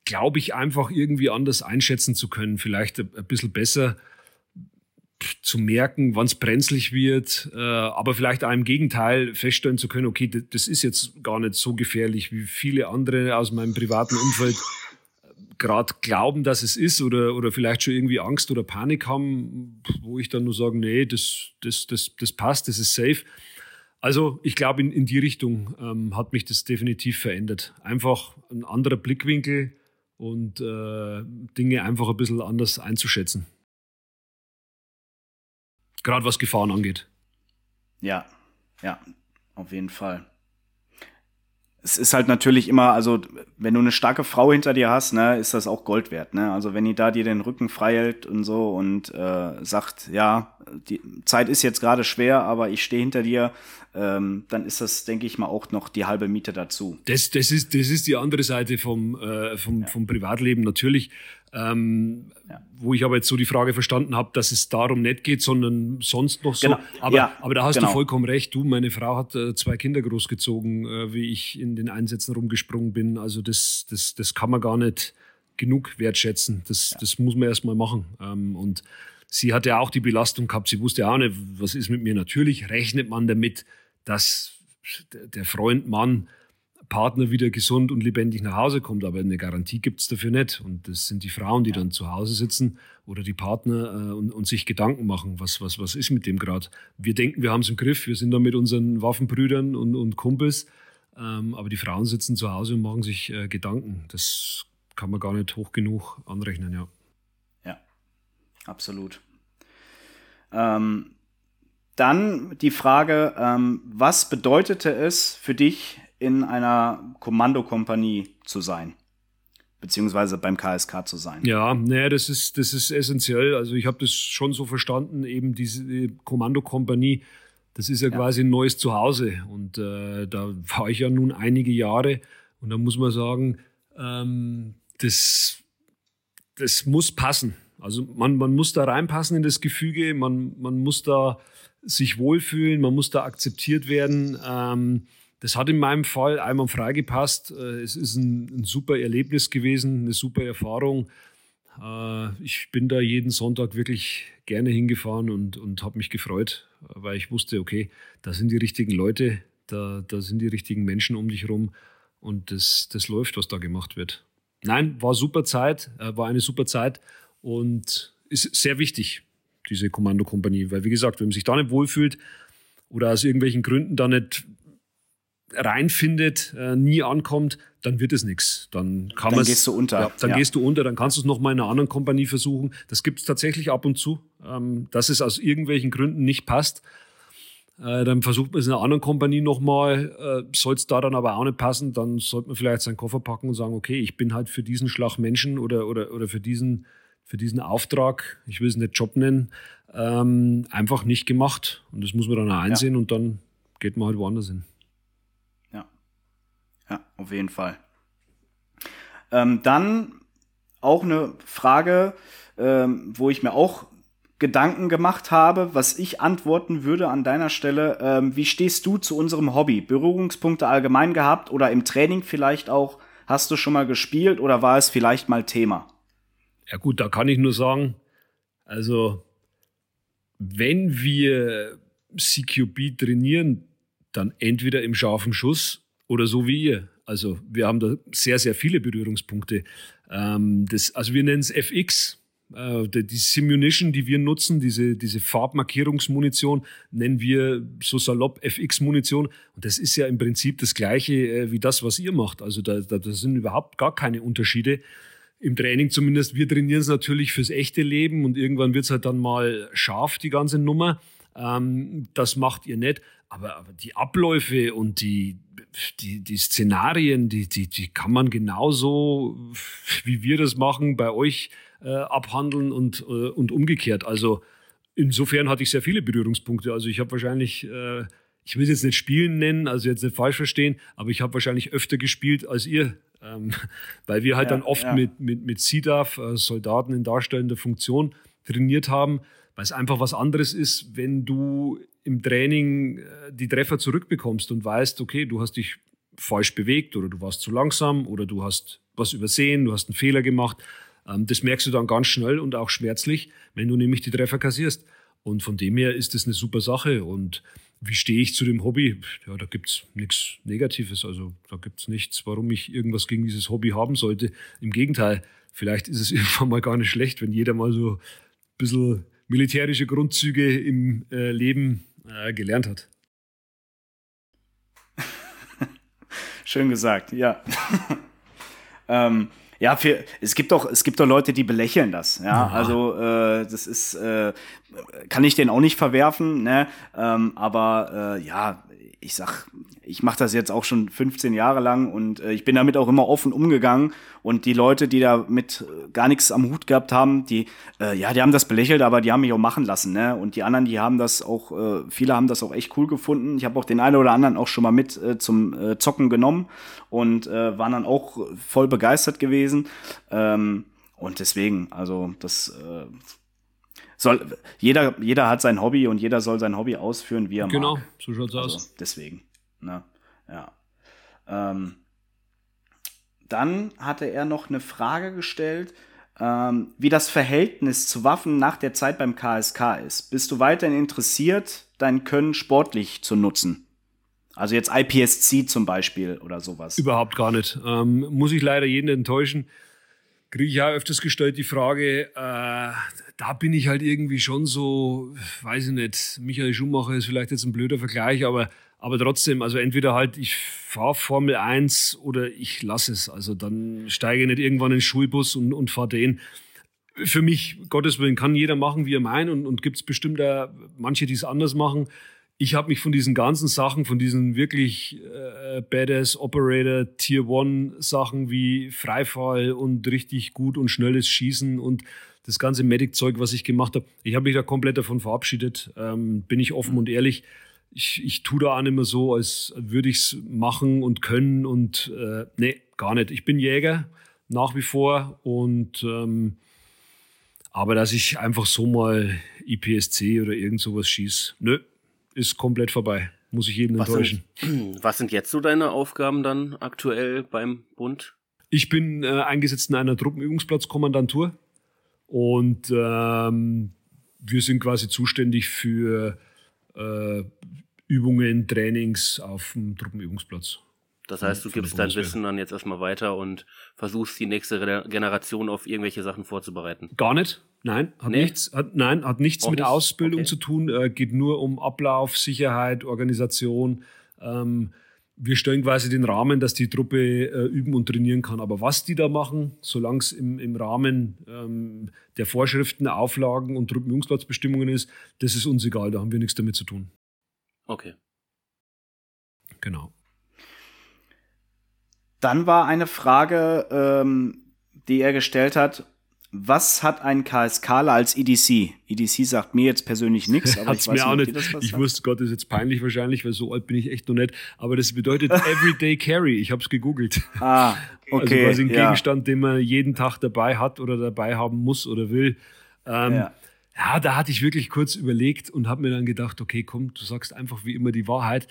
glaube ich, einfach irgendwie anders einschätzen zu können, vielleicht ein, bisschen besser zu merken, wann es brenzlig wird, äh, aber vielleicht auch im Gegenteil feststellen zu können, okay, das ist jetzt gar nicht so gefährlich, wie viele andere aus meinem privaten Umfeld gerade glauben, dass es ist oder, oder vielleicht schon irgendwie Angst oder Panik haben, wo ich dann nur sage, nee, das, das, das, das passt, das ist safe. Also ich glaube, in, in die Richtung ähm, hat mich das definitiv verändert. Einfach ein anderer Blickwinkel, und äh, Dinge einfach ein bisschen anders einzuschätzen. Gerade was Gefahren angeht. Ja, ja, auf jeden Fall. Es ist halt natürlich immer, also wenn du eine starke Frau hinter dir hast, ne, ist das auch Gold wert. Ne? Also wenn die da dir den Rücken frei hält und so und äh, sagt, ja, die Zeit ist jetzt gerade schwer, aber ich stehe hinter dir, ähm, dann ist das, denke ich mal, auch noch die halbe Miete dazu. Das, das, ist, das ist die andere Seite vom, äh, vom, ja. vom Privatleben natürlich. Ähm, ja. Wo ich aber jetzt so die Frage verstanden habe, dass es darum nicht geht, sondern sonst noch so. Genau. Aber, ja, aber da hast genau. du vollkommen recht. Du, meine Frau hat äh, zwei Kinder großgezogen, äh, wie ich in den Einsätzen rumgesprungen bin. Also das, das, das kann man gar nicht genug wertschätzen. Das, ja. das muss man erst mal machen. Ähm, und sie hatte auch die Belastung gehabt. Sie wusste auch nicht, was ist mit mir. Natürlich rechnet man damit, dass der Freund, Mann, Partner wieder gesund und lebendig nach Hause kommt, aber eine Garantie gibt es dafür nicht. Und das sind die Frauen, die dann zu Hause sitzen oder die Partner äh, und, und, sich Gedanken machen, was, was, was ist mit dem gerade. Wir denken, wir haben es im Griff, wir sind da mit unseren Waffenbrüdern und, und Kumpels, ähm, aber die Frauen sitzen zu Hause und machen sich äh, Gedanken. Das kann man gar nicht hoch genug anrechnen, ja. Ja, absolut. Ähm, dann die Frage, ähm, was bedeutete es für dich, in einer Kommandokompanie zu sein? Beziehungsweise beim KSK zu sein. Ja, nee, das ist, das ist essentiell. Also ich habe das schon so verstanden, eben diese Kommandokompanie, das ist ja, ja. quasi ein neues Zuhause. Und äh, da war ich ja nun einige Jahre. Und da muss man sagen, ähm, das, das muss passen. Also man, man muss da reinpassen in das Gefüge, man, man muss da sich wohlfühlen, man muss da akzeptiert werden. Ähm, das hat in meinem Fall einmal freigepasst. Äh, es ist ein, ein, super Erlebnis gewesen, eine super Erfahrung. Äh, ich bin da jeden Sonntag wirklich gerne hingefahren und, und habe mich gefreut, weil ich wusste, okay, da sind die richtigen Leute, da, da sind die richtigen Menschen um dich herum und das, das läuft, was da gemacht wird. Nein, war super Zeit, äh, war eine super Zeit und ist sehr wichtig, diese Kommandokompanie. Weil, wie gesagt, wenn man sich da nicht wohlfühlt oder aus irgendwelchen Gründen da nicht reinfindet, äh, nie ankommt, dann wird es nichts. Dann kann Dann gehst du unter. Ja, dann ja. gehst du unter, dann kannst du es nochmal in einer anderen Kompanie versuchen. Das gibt es tatsächlich ab und zu, ähm, dass es aus irgendwelchen Gründen nicht passt. Äh, dann versucht man es in einer anderen Kompanie nochmal. Äh, Soll es da dann aber auch nicht passen, dann sollte man vielleicht seinen Koffer packen und sagen, okay, ich bin halt für diesen Schlag Menschen oder, oder, oder für diesen für diesen Auftrag, ich will es nicht Job nennen, ähm, einfach nicht gemacht. Und das muss man dann auch einsehen ja. und dann geht man halt woanders hin. Ja, auf jeden Fall. Ähm, dann auch eine Frage, ähm, wo ich mir auch Gedanken gemacht habe, was ich antworten würde an deiner Stelle. Ähm, wie stehst du zu unserem Hobby? Berührungspunkte allgemein gehabt oder im Training vielleicht auch? Hast du schon mal gespielt oder war es vielleicht mal Thema? Ja gut, da kann ich nur sagen, also wenn wir CQB trainieren, dann entweder im scharfen Schuss oder so wie ihr. Also wir haben da sehr, sehr viele Berührungspunkte. Ähm, das, also wir nennen es FX, äh, die Simunition, die wir nutzen, diese, diese Farbmarkierungsmunition, nennen wir so salopp FX-Munition. Und das ist ja im Prinzip das Gleiche äh, wie das, was ihr macht. Also da, da, da sind überhaupt gar keine Unterschiede. Im Training zumindest. Wir trainieren es natürlich fürs echte Leben und irgendwann wird es halt dann mal scharf, die ganze Nummer. Ähm, das macht ihr nicht. Aber, aber die Abläufe und die, die, die Szenarien, die, die, die kann man genauso, wie wir das machen, bei euch äh, abhandeln und, äh, und umgekehrt. Also insofern hatte ich sehr viele Berührungspunkte. Also ich habe wahrscheinlich, äh, ich will es jetzt nicht spielen nennen, also jetzt nicht falsch verstehen, aber ich habe wahrscheinlich öfter gespielt als ihr. Ähm, weil wir halt ja, dann oft ja. mit, mit, mit CDAF, äh, Soldaten in darstellender Funktion, trainiert haben, weil es einfach was anderes ist, wenn du im Training äh, die Treffer zurückbekommst und weißt, okay, du hast dich falsch bewegt oder du warst zu langsam oder du hast was übersehen, du hast einen Fehler gemacht. Ähm, das merkst du dann ganz schnell und auch schmerzlich, wenn du nämlich die Treffer kassierst. Und von dem her ist das eine super Sache. Und wie stehe ich zu dem Hobby? Ja, da gibt es nichts Negatives. Also da gibt es nichts, warum ich irgendwas gegen dieses Hobby haben sollte. Im Gegenteil, vielleicht ist es irgendwann mal gar nicht schlecht, wenn jeder mal so ein bisschen militärische Grundzüge im äh, Leben äh, gelernt hat. Schön gesagt, ja. ähm, ja, für, es gibt doch, es gibt doch Leute, die belächeln das. Ja, ja. also äh, das ist, äh, kann ich den auch nicht verwerfen. Ne? Ähm, aber äh, ja, ich sag, ich mache das jetzt auch schon 15 Jahre lang und äh, ich bin damit auch immer offen umgegangen. Und die Leute, die da mit äh, gar nichts am Hut gehabt haben, die, äh, ja, die haben das belächelt, aber die haben mich auch machen lassen. Ne? Und die anderen, die haben das auch, äh, viele haben das auch echt cool gefunden. Ich habe auch den einen oder anderen auch schon mal mit äh, zum äh, Zocken genommen und äh, waren dann auch voll begeistert gewesen. Ähm, und deswegen, also das äh, soll jeder, jeder hat sein Hobby und jeder soll sein Hobby ausführen, wie er genau, mag. Genau, so schaut's also, aus. Deswegen, ne? Ja. Ähm, dann hatte er noch eine Frage gestellt, ähm, wie das Verhältnis zu Waffen nach der Zeit beim KSK ist. Bist du weiterhin interessiert, dein Können sportlich zu nutzen? Also jetzt IPSC zum Beispiel oder sowas. Überhaupt gar nicht. Ähm, muss ich leider jeden enttäuschen kriege ich ja öfters gestellt die Frage, äh, da bin ich halt irgendwie schon so, weiß ich nicht, Michael Schumacher ist vielleicht jetzt ein blöder Vergleich, aber, aber trotzdem, also entweder halt ich fahre Formel 1 oder ich lasse es. Also dann steige ich nicht irgendwann in den Schulbus und, und fahre den. Für mich, Gottes Willen, kann jeder machen, wie er meint und, und gibt es bestimmt da manche, die es anders machen ich habe mich von diesen ganzen Sachen, von diesen wirklich äh, Badass Operator Tier One Sachen wie Freifall und richtig gut und schnelles Schießen und das ganze Medic-Zeug, was ich gemacht habe, ich habe mich da komplett davon verabschiedet. Ähm, bin ich offen und ehrlich. Ich, ich tue da auch nicht mehr so, als würde ich es machen und können und äh, nee, gar nicht. Ich bin Jäger nach wie vor und ähm, aber dass ich einfach so mal IPSC oder irgend sowas schieße, nö, ist komplett vorbei. Muss ich jeden was enttäuschen. Sind, was sind jetzt so deine Aufgaben dann aktuell beim Bund? Ich bin äh, eingesetzt in einer Truppenübungsplatzkommandantur und ähm, wir sind quasi zuständig für äh, Übungen, Trainings auf dem Truppenübungsplatz. Das heißt, du gibst dein Wissen dann jetzt erstmal weiter und versuchst die nächste Generation auf irgendwelche Sachen vorzubereiten. Gar nicht. Nein, hat nee. nichts, hat, nein, hat nichts Auch mit nicht? Ausbildung okay. zu tun, äh, geht nur um Ablauf, Sicherheit, Organisation. Ähm, wir stellen quasi den Rahmen, dass die Truppe äh, üben und trainieren kann. Aber was die da machen, solange es im, im Rahmen ähm, der Vorschriften, Auflagen und Truppenübungsplatzbestimmungen ist, das ist uns egal, da haben wir nichts damit zu tun. Okay. Genau. Dann war eine Frage, ähm, die er gestellt hat, was hat ein KSKler als EDC? EDC sagt mir jetzt persönlich nichts, aber Hat's ich weiß mir auch nicht. Ich wusste, Gott, ist jetzt peinlich wahrscheinlich, weil so alt bin ich echt noch nicht. Aber das bedeutet Everyday Carry. Ich habe es gegoogelt. Ah, okay. Also quasi ein ja. Gegenstand, den man jeden Tag dabei hat oder dabei haben muss oder will. Ähm, Ja. ja. da hatte ich wirklich kurz überlegt und habe mir dann gedacht, okay, komm, du sagst einfach wie immer die Wahrheit.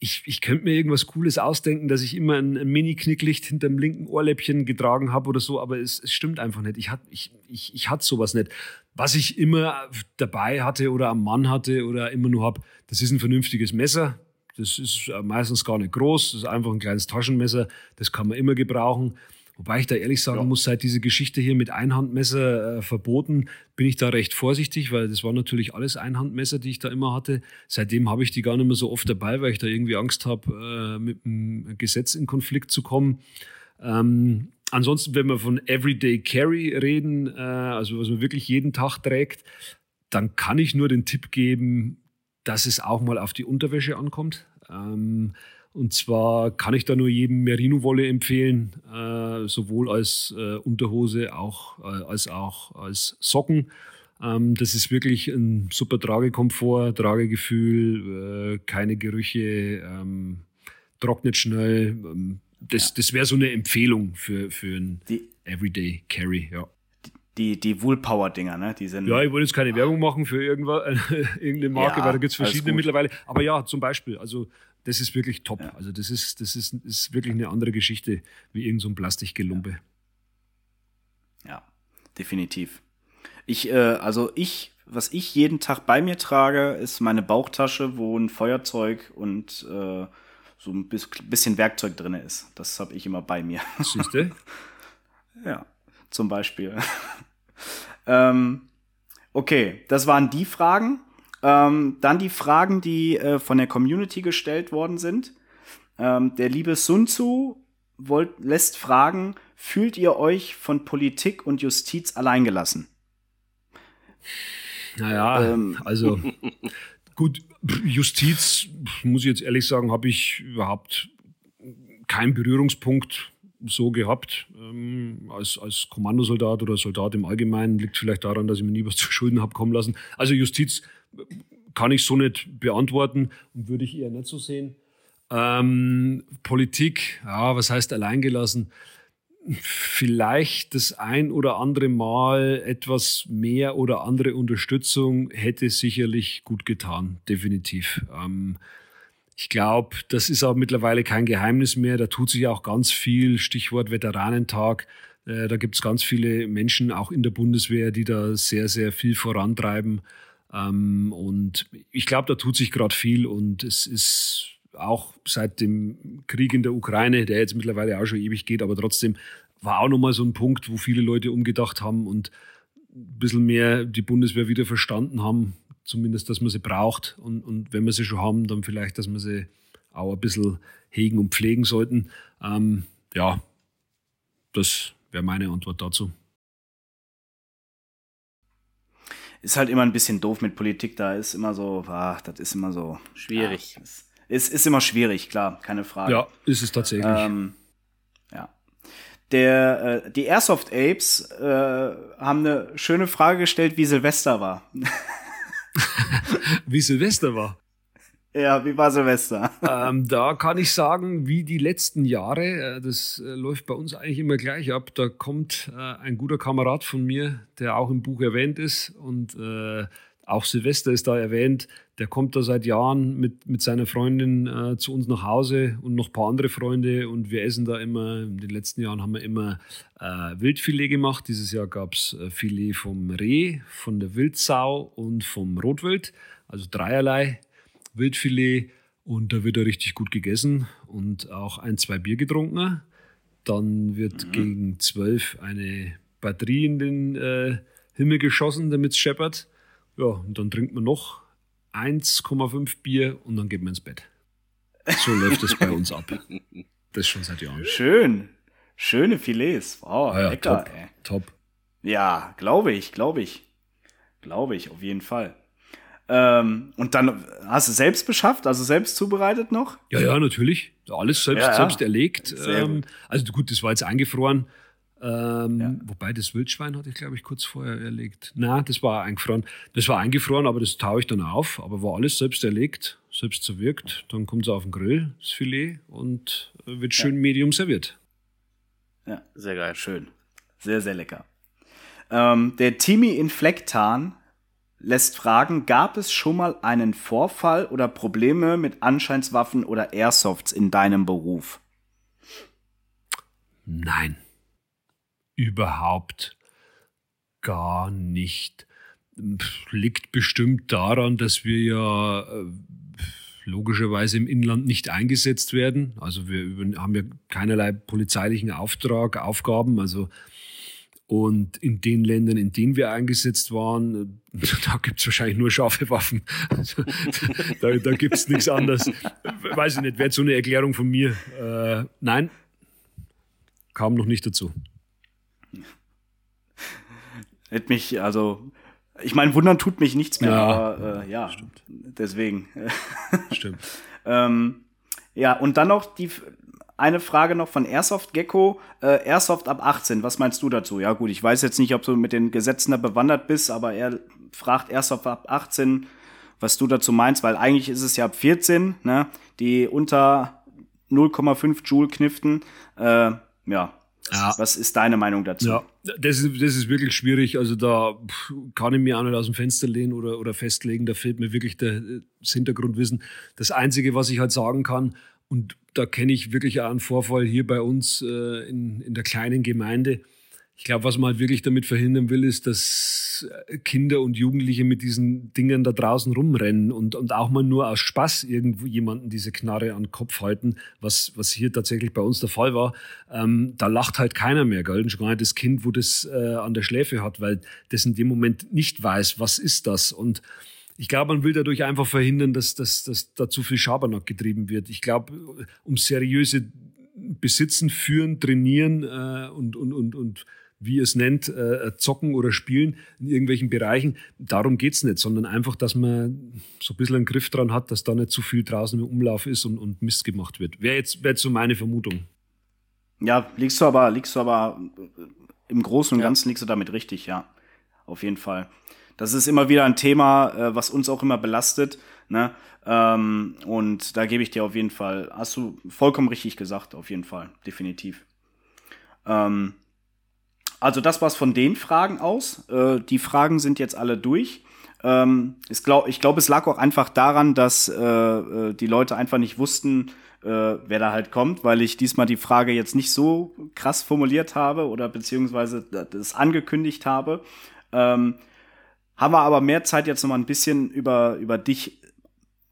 Ich, ich könnte mir irgendwas Cooles ausdenken, dass ich immer ein, ein Mini-Knicklicht hinterm linken Ohrläppchen getragen habe oder so, aber es, es stimmt einfach nicht. Ich hatte ich, ich, ich hatte sowas nicht. Was ich immer dabei hatte oder am Mann hatte oder immer nur habe, das ist ein vernünftiges Messer. Das ist äh, meistens gar nicht groß, das ist einfach ein kleines Taschenmesser, das kann man immer gebrauchen. Wobei ich da ehrlich sagen muss, seit diese Geschichte hier mit Einhandmesser äh, verboten, bin ich da recht vorsichtig, weil das waren natürlich alles Einhandmesser, die ich da immer hatte. Seitdem habe ich die gar nicht mehr so oft dabei, weil ich da irgendwie Angst habe, äh, mit dem Gesetz in Konflikt zu kommen. Ähm, ansonsten, wenn wir von Everyday Carry reden, äh, also was man wirklich jeden Tag trägt, dann kann ich nur den Tipp geben, dass es auch mal auf die Unterwäsche ankommt. Ähm, und zwar kann ich da nur jedem Merino-Wolle empfehlen, äh, sowohl als äh, Unterhose auch, äh, als auch als Socken. Ähm, das ist wirklich ein super Tragekomfort, Tragegefühl, äh, keine Gerüche, ähm, trocknet schnell. Ähm, das das wäre so eine Empfehlung für, für ein Die- Everyday Carry, ja. Die, die Woolpower-Dinger, ne? Die sind. Ja, ich wollte jetzt keine Werbung machen für irgendwas, irgendeine Marke, Ja, weil da gibt es verschiedene mittlerweile. Aber ja, zum Beispiel, also das ist wirklich top. Ja. Also das ist, das ist, ist wirklich eine andere Geschichte wie irgend so ein Plastikgelumpe. Ja, definitiv. Ich, äh, also ich, was ich jeden Tag bei mir trage, ist meine Bauchtasche, wo ein Feuerzeug und äh, so ein bis- bisschen Werkzeug drin ist. Das habe ich immer bei mir. Siehst du? ja, zum Beispiel. ähm, okay, das waren die Fragen. Ähm, dann die Fragen, die äh, von der Community gestellt worden sind. Ähm, der liebe Sun Tzu wollt, lässt fragen, fühlt ihr euch von Politik und Justiz alleingelassen? Naja, Ähm. also gut, Justiz, muss ich jetzt ehrlich sagen, habe ich überhaupt keinen Berührungspunkt so gehabt. Ähm, als, als Kommandosoldat oder Soldat im Allgemeinen liegt vielleicht daran, dass ich mir nie was zu Schulden habe kommen lassen. Also Justiz kann ich so nicht beantworten und würde ich eher nicht so sehen. Ähm, Politik, ja, was heißt alleingelassen? Vielleicht das ein oder andere Mal etwas mehr oder andere Unterstützung hätte sicherlich gut getan, definitiv. Ähm, ich glaube, das ist auch mittlerweile kein Geheimnis mehr. Da tut sich auch ganz viel, Stichwort Veteranentag. Äh, da gibt es ganz viele Menschen, auch in der Bundeswehr, die da sehr, sehr viel vorantreiben. Ähm, und ich glaube, da tut sich gerade viel und es ist auch seit dem Krieg in der Ukraine, der jetzt mittlerweile auch schon ewig geht, aber trotzdem war auch nochmal so ein Punkt, wo viele Leute umgedacht haben und ein bisschen mehr die Bundeswehr wieder verstanden haben, zumindest, dass man sie braucht und, und wenn wir sie schon haben, dann vielleicht, dass wir sie auch ein bisschen hegen und pflegen sollten. Ähm, ja, das wäre meine Antwort dazu. Ist halt immer ein bisschen doof mit Politik, da ist immer so, ah, das ist immer so. Schwierig. Ja, ist, ist, ist immer schwierig, klar, keine Frage. Ja, ist es tatsächlich. Ähm, ja. Der, äh, die Airsoft Apes äh, haben eine schöne Frage gestellt, wie Silvester war. Wie Silvester war. Ja, wie war Silvester? ähm, da kann ich sagen, wie die letzten Jahre, äh, das äh, läuft bei uns eigentlich immer gleich ab. Da kommt äh, ein guter Kamerad von mir, der auch im Buch erwähnt ist und auch Silvester ist da erwähnt. Der kommt da seit Jahren mit, mit seiner Freundin äh, zu uns nach Hause und noch ein paar andere Freunde und wir essen da immer. In den letzten Jahren haben wir immer äh, Wildfilet gemacht. Dieses Jahr gab es Filet vom Reh, von der Wildsau und vom Rotwild. Also dreierlei Wildfilet und da wird er richtig gut gegessen und auch ein, zwei Bier getrunken. Dann wird gegen zwölf eine Batterie in den äh, Himmel geschossen, damit es scheppert. Ja, und dann trinkt man noch 1,5 Bier und dann geht man ins Bett. So läuft es bei uns ab. Das schon seit Jahren. Schön. Schöne Filets. Wow, Ah ja, lecker, top, top. Ja, glaube ich, glaube ich. Glaube ich, auf jeden Fall. Ähm, und dann hast du selbst beschafft, also selbst zubereitet noch? Ja, ja, natürlich. Alles selbst, Ja, ja. selbst erlegt. Ähm, also gut, das war jetzt eingefroren. Ähm, ja. Wobei das Wildschwein hatte ich, glaube ich, kurz vorher erlegt. Na, das war eingefroren. Das war eingefroren, aber das taue ich dann auf. Aber war alles selbst erlegt, selbst zerwirkt. Dann kommt es auf den Grill, das Filet, und wird schön ja. medium serviert. Ja, sehr geil, schön. Sehr, sehr lecker. Ähm, der Timi Inflektan lässt fragen, gab es schon mal einen Vorfall oder Probleme mit Anscheinswaffen oder Airsofts in deinem Beruf? Nein überhaupt gar nicht. Liegt bestimmt daran, dass wir ja äh, logischerweise im Inland nicht eingesetzt werden. Also wir haben ja keinerlei polizeilichen Auftrag, Aufgaben. Also und in den Ländern, in denen wir eingesetzt waren, da gibt es wahrscheinlich nur scharfe Waffen. Also, da da gibt es nichts anderes. Weiß ich nicht, wäre so eine Erklärung von mir. Äh, nein, kam noch nicht dazu. Hätte mich, also, ich meine, wundern tut mich nichts mehr, ja, aber äh, ja, stimmt. deswegen. stimmt. ähm, ja, und dann noch die eine Frage noch von Airsoft Gecko. Äh, Airsoft ab 18, was meinst du dazu? Ja, gut, ich weiß jetzt nicht, ob du mit den Gesetzen da bewandert bist, aber er fragt Airsoft ab 18, was du dazu meinst, weil eigentlich ist es ja ab 14, ne, die unter 0,5 Joule kniften. Äh, ja, ja. Was ist deine Meinung dazu? Ja, das ist, das ist wirklich schwierig. Also da kann ich mir auch nicht aus dem Fenster lehnen oder, oder festlegen. Da fehlt mir wirklich der, das Hintergrundwissen. Das Einzige, was ich halt sagen kann, und da kenne ich wirklich auch einen Vorfall hier bei uns äh, in, in der kleinen Gemeinde, ich glaube, was man halt wirklich damit verhindern will, ist, dass Kinder und Jugendliche mit diesen Dingen da draußen rumrennen und, und auch mal nur aus Spaß irgendwo jemanden diese Knarre an den Kopf halten, was, was hier tatsächlich bei uns der Fall war. Ähm, da lacht halt keiner mehr, gell? Und schon gar nicht das Kind, wo das äh, an der Schläfe hat, weil das in dem Moment nicht weiß, was ist das. Und ich glaube, man will dadurch einfach verhindern, dass, dass, dass da zu viel Schabernack getrieben wird. Ich glaube, um seriöse Besitzen, Führen, Trainieren äh, und, und, und, und wie ihr es nennt, äh, zocken oder spielen in irgendwelchen Bereichen. Darum geht's nicht, sondern einfach, dass man so ein bisschen einen Griff dran hat, dass da nicht zu viel draußen im Umlauf ist und, und Mist gemacht wird. Wäre jetzt, wär jetzt so meine Vermutung. Ja, liegst du aber, liegst du aber im Großen und Ganzen liegst du damit richtig, ja. Auf jeden Fall. Das ist immer wieder ein Thema, äh, was uns auch immer belastet. Ne? Ähm, und da gebe ich dir auf jeden Fall, hast du vollkommen richtig gesagt, auf jeden Fall, definitiv. Ähm, also das war's von den Fragen aus. Äh, die Fragen sind jetzt alle durch. Ähm, ich glaube, glaub, es lag auch einfach daran, dass äh, äh, die Leute einfach nicht wussten, äh, wer da halt kommt, weil ich diesmal die Frage jetzt nicht so krass formuliert habe oder beziehungsweise das angekündigt habe. Ähm, haben wir aber mehr Zeit jetzt noch mal ein bisschen über, über dich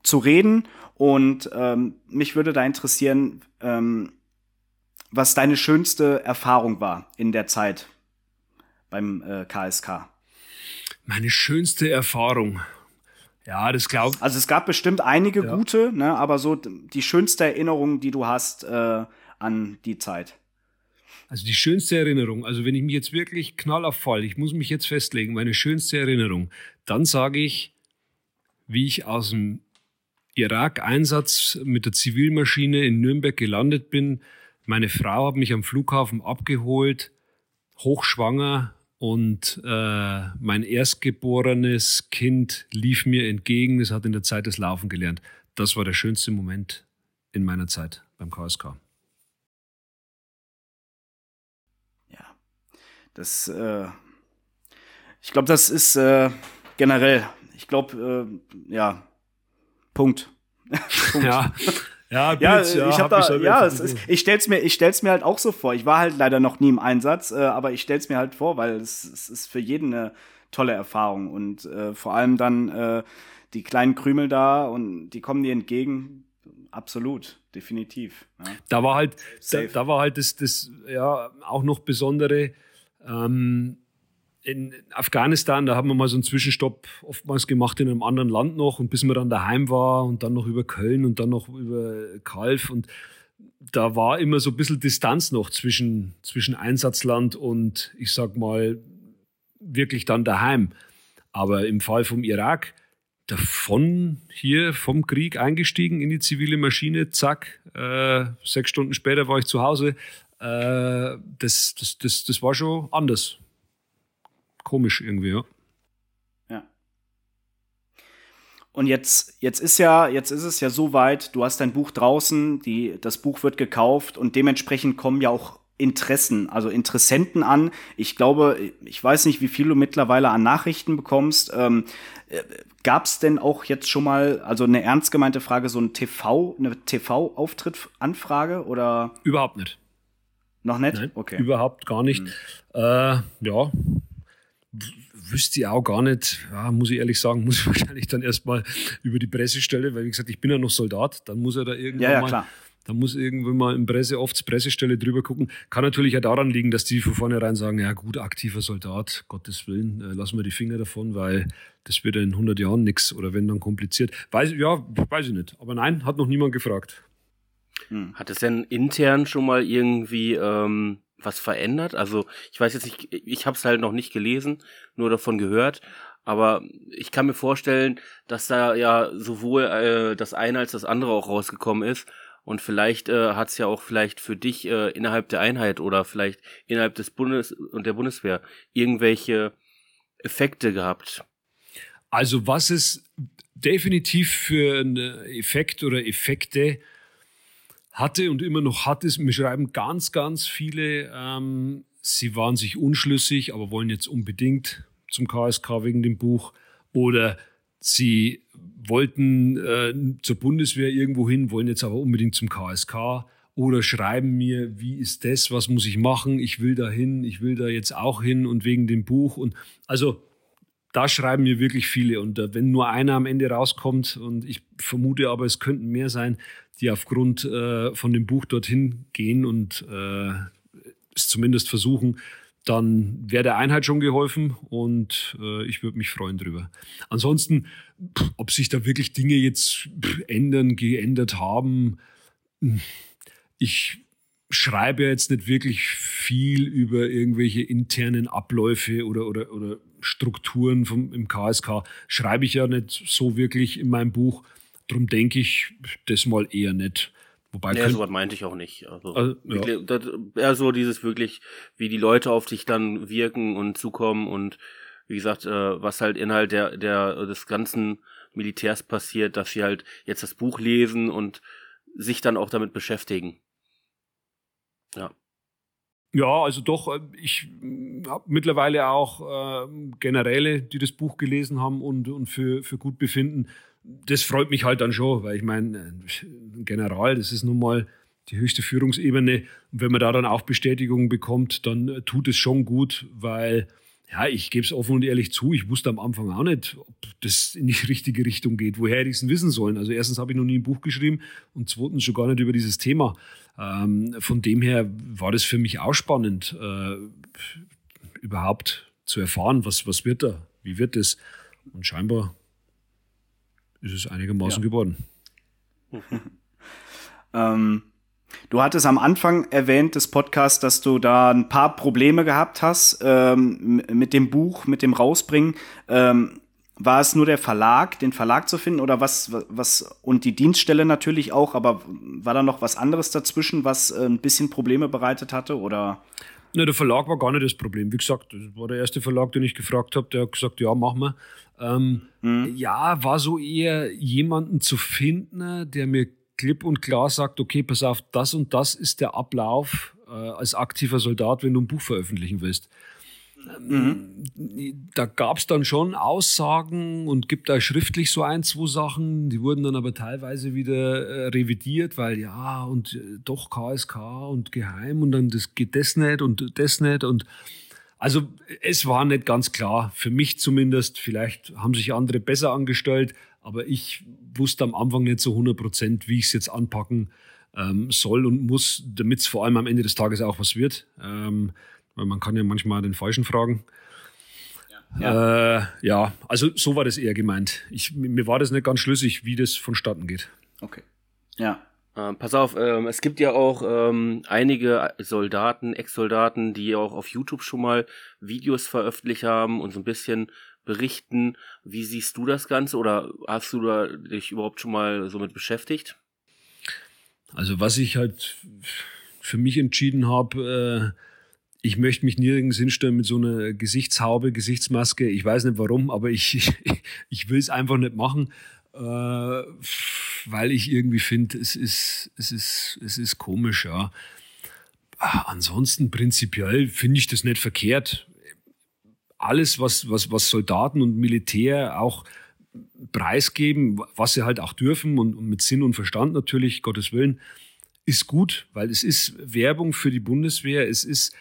zu reden und ähm, mich würde da interessieren, ähm, was deine schönste Erfahrung war in der Zeit, beim äh, KSK? Meine schönste Erfahrung. Ja, das glaube Also es gab bestimmt einige ja. gute, ne, aber so die schönste Erinnerung, die du hast äh, an die Zeit. Also die schönste Erinnerung, also wenn ich mich jetzt wirklich knall auf Fall, ich muss mich jetzt festlegen, meine schönste Erinnerung, dann sage ich, wie ich aus dem Irak-Einsatz mit der Zivilmaschine in Nürnberg gelandet bin. Meine Frau hat mich am Flughafen abgeholt, hochschwanger, und äh, mein erstgeborenes Kind lief mir entgegen. Es hat in der Zeit das Laufen gelernt. Das war der schönste Moment in meiner Zeit beim KSK. Das, äh, ich glaube, das ist äh, generell, ich glaube, äh, ja, Punkt. Punkt. Ja, Ja, gut, ja, ja, ich habe da, ja, es ist, ich stell's mir, ich stell's mir halt auch so vor. Ich war halt leider noch nie im Einsatz, äh, aber ich stell's mir halt vor, weil es, es ist für jeden eine tolle Erfahrung und äh, vor allem dann äh, die kleinen Krümel da und die kommen dir entgegen. Absolut, definitiv. Ja. Da war halt, da, da, war halt das, das ja auch noch besondere. Ähm, in Afghanistan, da haben wir mal so einen Zwischenstopp oftmals gemacht in einem anderen Land noch und bis man dann daheim war und dann noch über Köln und dann noch über Kalf und da war immer so ein bisschen Distanz noch zwischen, zwischen Einsatzland und ich sag mal wirklich dann daheim. Aber im Fall vom Irak, davon hier vom Krieg eingestiegen in die zivile Maschine, zack, äh, sechs Stunden später war ich zu Hause. Äh, das, das, das, das war schon anders. Komisch irgendwie, ja. Ja. Und jetzt, jetzt ist ja, jetzt ist es ja so weit, du hast dein Buch draußen, die, das Buch wird gekauft und dementsprechend kommen ja auch Interessen, also Interessenten an. Ich glaube, ich weiß nicht, wie viel du mittlerweile an Nachrichten bekommst. Ähm, äh, Gab es denn auch jetzt schon mal, also eine ernst gemeinte Frage, so ein TV, eine TV-Auftritt-Anfrage oder? Überhaupt nicht. Noch nicht? Nein, okay. Überhaupt gar nicht. Hm. Äh, ja, wüsste ich auch gar nicht, ja, muss ich ehrlich sagen, muss ich wahrscheinlich dann erstmal über die Pressestelle, weil wie gesagt, ich bin ja noch Soldat, dann muss er da irgendwann ja, ja, mal klar. Da muss irgendwann mal im Presse, oft Pressestelle drüber gucken. Kann natürlich ja daran liegen, dass die von vornherein sagen, ja gut, aktiver Soldat, Gottes Willen, äh, lassen wir die Finger davon, weil das wird ja in 100 Jahren nichts oder wenn dann kompliziert. Weiß, ja, weiß ich nicht. Aber nein, hat noch niemand gefragt. Hm. Hat es denn intern schon mal irgendwie ähm, was verändert? Also ich weiß jetzt nicht, ich habe es halt noch nicht gelesen, nur davon gehört. Aber ich kann mir vorstellen, dass da ja sowohl äh, das eine als das andere auch rausgekommen ist. Und vielleicht äh, hat es ja auch vielleicht für dich äh, innerhalb der Einheit oder vielleicht innerhalb des Bundes und der Bundeswehr irgendwelche Effekte gehabt. Also was es definitiv für einen Effekt oder Effekte hatte und immer noch hat, ist, mir schreiben ganz, ganz viele, ähm, sie waren sich unschlüssig, aber wollen jetzt unbedingt zum KSK wegen dem Buch. Oder sie wollten äh, zur Bundeswehr irgendwo hin, wollen jetzt aber unbedingt zum KSK oder schreiben mir, wie ist das, was muss ich machen, ich will da hin, ich will da jetzt auch hin und wegen dem Buch. Und also da schreiben mir wirklich viele. Und äh, wenn nur einer am Ende rauskommt und ich vermute aber, es könnten mehr sein, die aufgrund äh, von dem Buch dorthin gehen und äh, es zumindest versuchen, dann wäre der Einheit schon geholfen und äh, ich würde mich freuen drüber. Ansonsten, ob sich da wirklich Dinge jetzt ändern, geändert haben, ich schreibe jetzt nicht wirklich viel über irgendwelche internen Abläufe oder, oder, oder Strukturen vom, im KSK. Schreibe ich ja nicht so wirklich in meinem Buch. Darum denke ich das mal eher nicht. Wobei ja, sowas meinte ich auch nicht. Also, also ja. das, eher so dieses wirklich, wie die Leute auf dich dann wirken und zukommen und wie gesagt, äh, was halt Inhalt der, der, des ganzen Militärs passiert, dass sie halt jetzt das Buch lesen und sich dann auch damit beschäftigen. Ja. Ja, also doch, äh, ich habe mittlerweile auch äh, Generäle, die das Buch gelesen haben und, und für, für gut befinden das freut mich halt dann schon, weil ich meine, ein General, das ist nun mal die höchste Führungsebene. Und wenn man da dann auch Bestätigung bekommt, dann tut es schon gut, weil, ja, ich gebe es offen und ehrlich zu, ich wusste am Anfang auch nicht, ob das in die richtige Richtung geht. Woher hätte ich es wissen sollen? Also erstens habe ich noch nie ein Buch geschrieben und zweitens schon gar nicht über dieses Thema. Ähm, von dem her war das für mich auch spannend, äh, überhaupt zu erfahren, was, was wird da, wie wird das. Und scheinbar ist es einigermaßen ja. geworden. ähm, du hattest am Anfang erwähnt des Podcasts, dass du da ein paar Probleme gehabt hast ähm, mit dem Buch, mit dem Rausbringen. Ähm, war es nur der Verlag, den Verlag zu finden oder was, was, und die Dienststelle natürlich auch, aber war da noch was anderes dazwischen, was äh, ein bisschen Probleme bereitet hatte oder? Ne, der Verlag war gar nicht das Problem. Wie gesagt, das war der erste Verlag, den ich gefragt habe, der hat gesagt, ja, machen wir. Ähm, mhm. Ja, war so eher jemanden zu finden, der mir klipp und klar sagt, okay, pass auf, das und das ist der Ablauf äh, als aktiver Soldat, wenn du ein Buch veröffentlichen willst. Mhm. Da gab es dann schon Aussagen und gibt da schriftlich so ein, zwei Sachen, die wurden dann aber teilweise wieder äh, revidiert, weil ja und äh, doch KSK und geheim und dann das geht das nicht und das nicht und also es war nicht ganz klar, für mich zumindest. Vielleicht haben sich andere besser angestellt, aber ich wusste am Anfang nicht so 100 Prozent, wie ich es jetzt anpacken ähm, soll und muss, damit es vor allem am Ende des Tages auch was wird. Ähm, weil man kann ja manchmal den Falschen fragen. Ja. Äh, ja, also so war das eher gemeint. Ich, mir war das nicht ganz schlüssig, wie das vonstatten geht. Okay. Ja. Äh, pass auf, ähm, es gibt ja auch ähm, einige Soldaten, Ex-Soldaten, die auch auf YouTube schon mal Videos veröffentlicht haben und so ein bisschen berichten. Wie siehst du das Ganze oder hast du da dich überhaupt schon mal so mit beschäftigt? Also was ich halt für mich entschieden habe, äh, ich möchte mich nirgends hinstellen mit so einer Gesichtshaube, Gesichtsmaske. Ich weiß nicht warum, aber ich, ich, ich will es einfach nicht machen, äh, weil ich irgendwie finde, es ist, es, ist, es ist komisch, ja. Ah, ansonsten prinzipiell finde ich das nicht verkehrt. Alles, was, was, was Soldaten und Militär auch preisgeben, was sie halt auch dürfen und, und mit Sinn und Verstand natürlich, Gottes Willen, ist gut, weil es ist Werbung für die Bundeswehr, es ist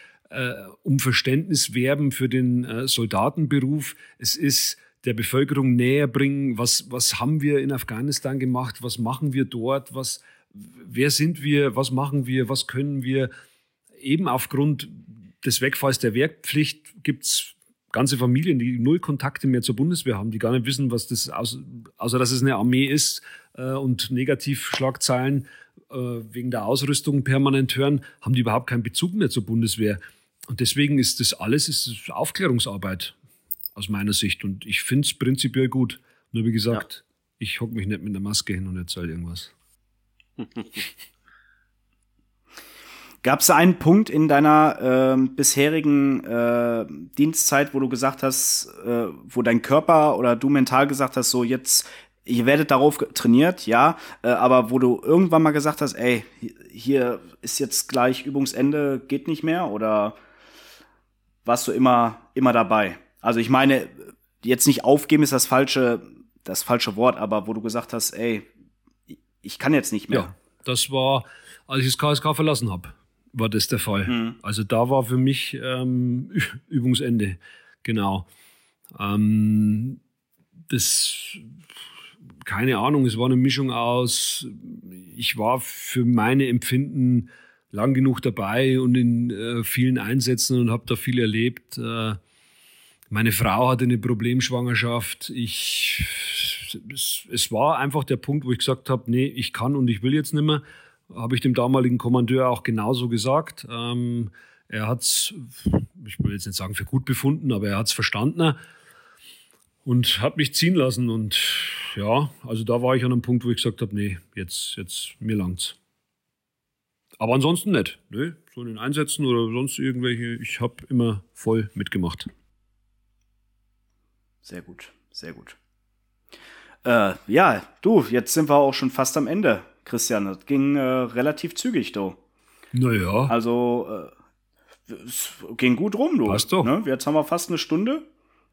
um Verständnis werben für den äh, Soldatenberuf, es ist der Bevölkerung näher bringen, was, was haben wir in Afghanistan gemacht, was machen wir dort, was, wer sind wir, was machen wir, was können wir. Eben aufgrund des Wegfalls der Wehrpflicht gibt es ganze Familien, die null Kontakte mehr zur Bundeswehr haben, die gar nicht wissen, was das, außer, außer dass es eine Armee ist äh, und Negativschlagzeilen äh, wegen der Ausrüstung permanent hören, haben die überhaupt keinen Bezug mehr zur Bundeswehr. Und deswegen ist das alles ist Aufklärungsarbeit aus meiner Sicht. Und ich finde es prinzipiell gut. Nur wie gesagt, ja. ich hocke mich nicht mit einer Maske hin und erzähle irgendwas. Gab es einen Punkt in deiner äh, bisherigen äh, Dienstzeit, wo du gesagt hast, äh, wo dein Körper oder du mental gesagt hast, so jetzt, ihr werdet darauf trainiert, ja, äh, aber wo du irgendwann mal gesagt hast, ey, hier ist jetzt gleich Übungsende, geht nicht mehr oder warst du immer, immer dabei? Also ich meine, jetzt nicht aufgeben ist das falsche, das falsche Wort, aber wo du gesagt hast, ey, ich kann jetzt nicht mehr. Ja, das war, als ich das KSK verlassen habe war das der Fall. Mhm. Also da war für mich ähm, Übungsende, genau. Ähm, das, keine Ahnung, es war eine Mischung aus, ich war für meine Empfinden lang genug dabei und in äh, vielen Einsätzen und habe da viel erlebt. Äh, meine Frau hatte eine Problemschwangerschaft. Ich, es, es, war einfach der Punkt, wo ich gesagt habe, nee, ich kann und ich will jetzt nicht mehr habe ich dem damaligen Kommandeur auch genauso gesagt. Ähm, er hat es, ich will jetzt nicht sagen für gut befunden, aber er hat es verstanden und hat mich ziehen lassen. Und ja, also da war ich an einem Punkt, wo ich gesagt habe, nee, jetzt, jetzt, mir langt's. Aber ansonsten nicht. Nee, so in den Einsätzen oder sonst irgendwelche, ich habe immer voll mitgemacht. Sehr gut, sehr gut. Äh, ja, du, jetzt sind wir auch schon fast am Ende. Christian. Das ging äh, relativ zügig, du. Naja. Also, äh, es ging gut rum, du. Passt doch. Ne? Jetzt haben wir fast eine Stunde.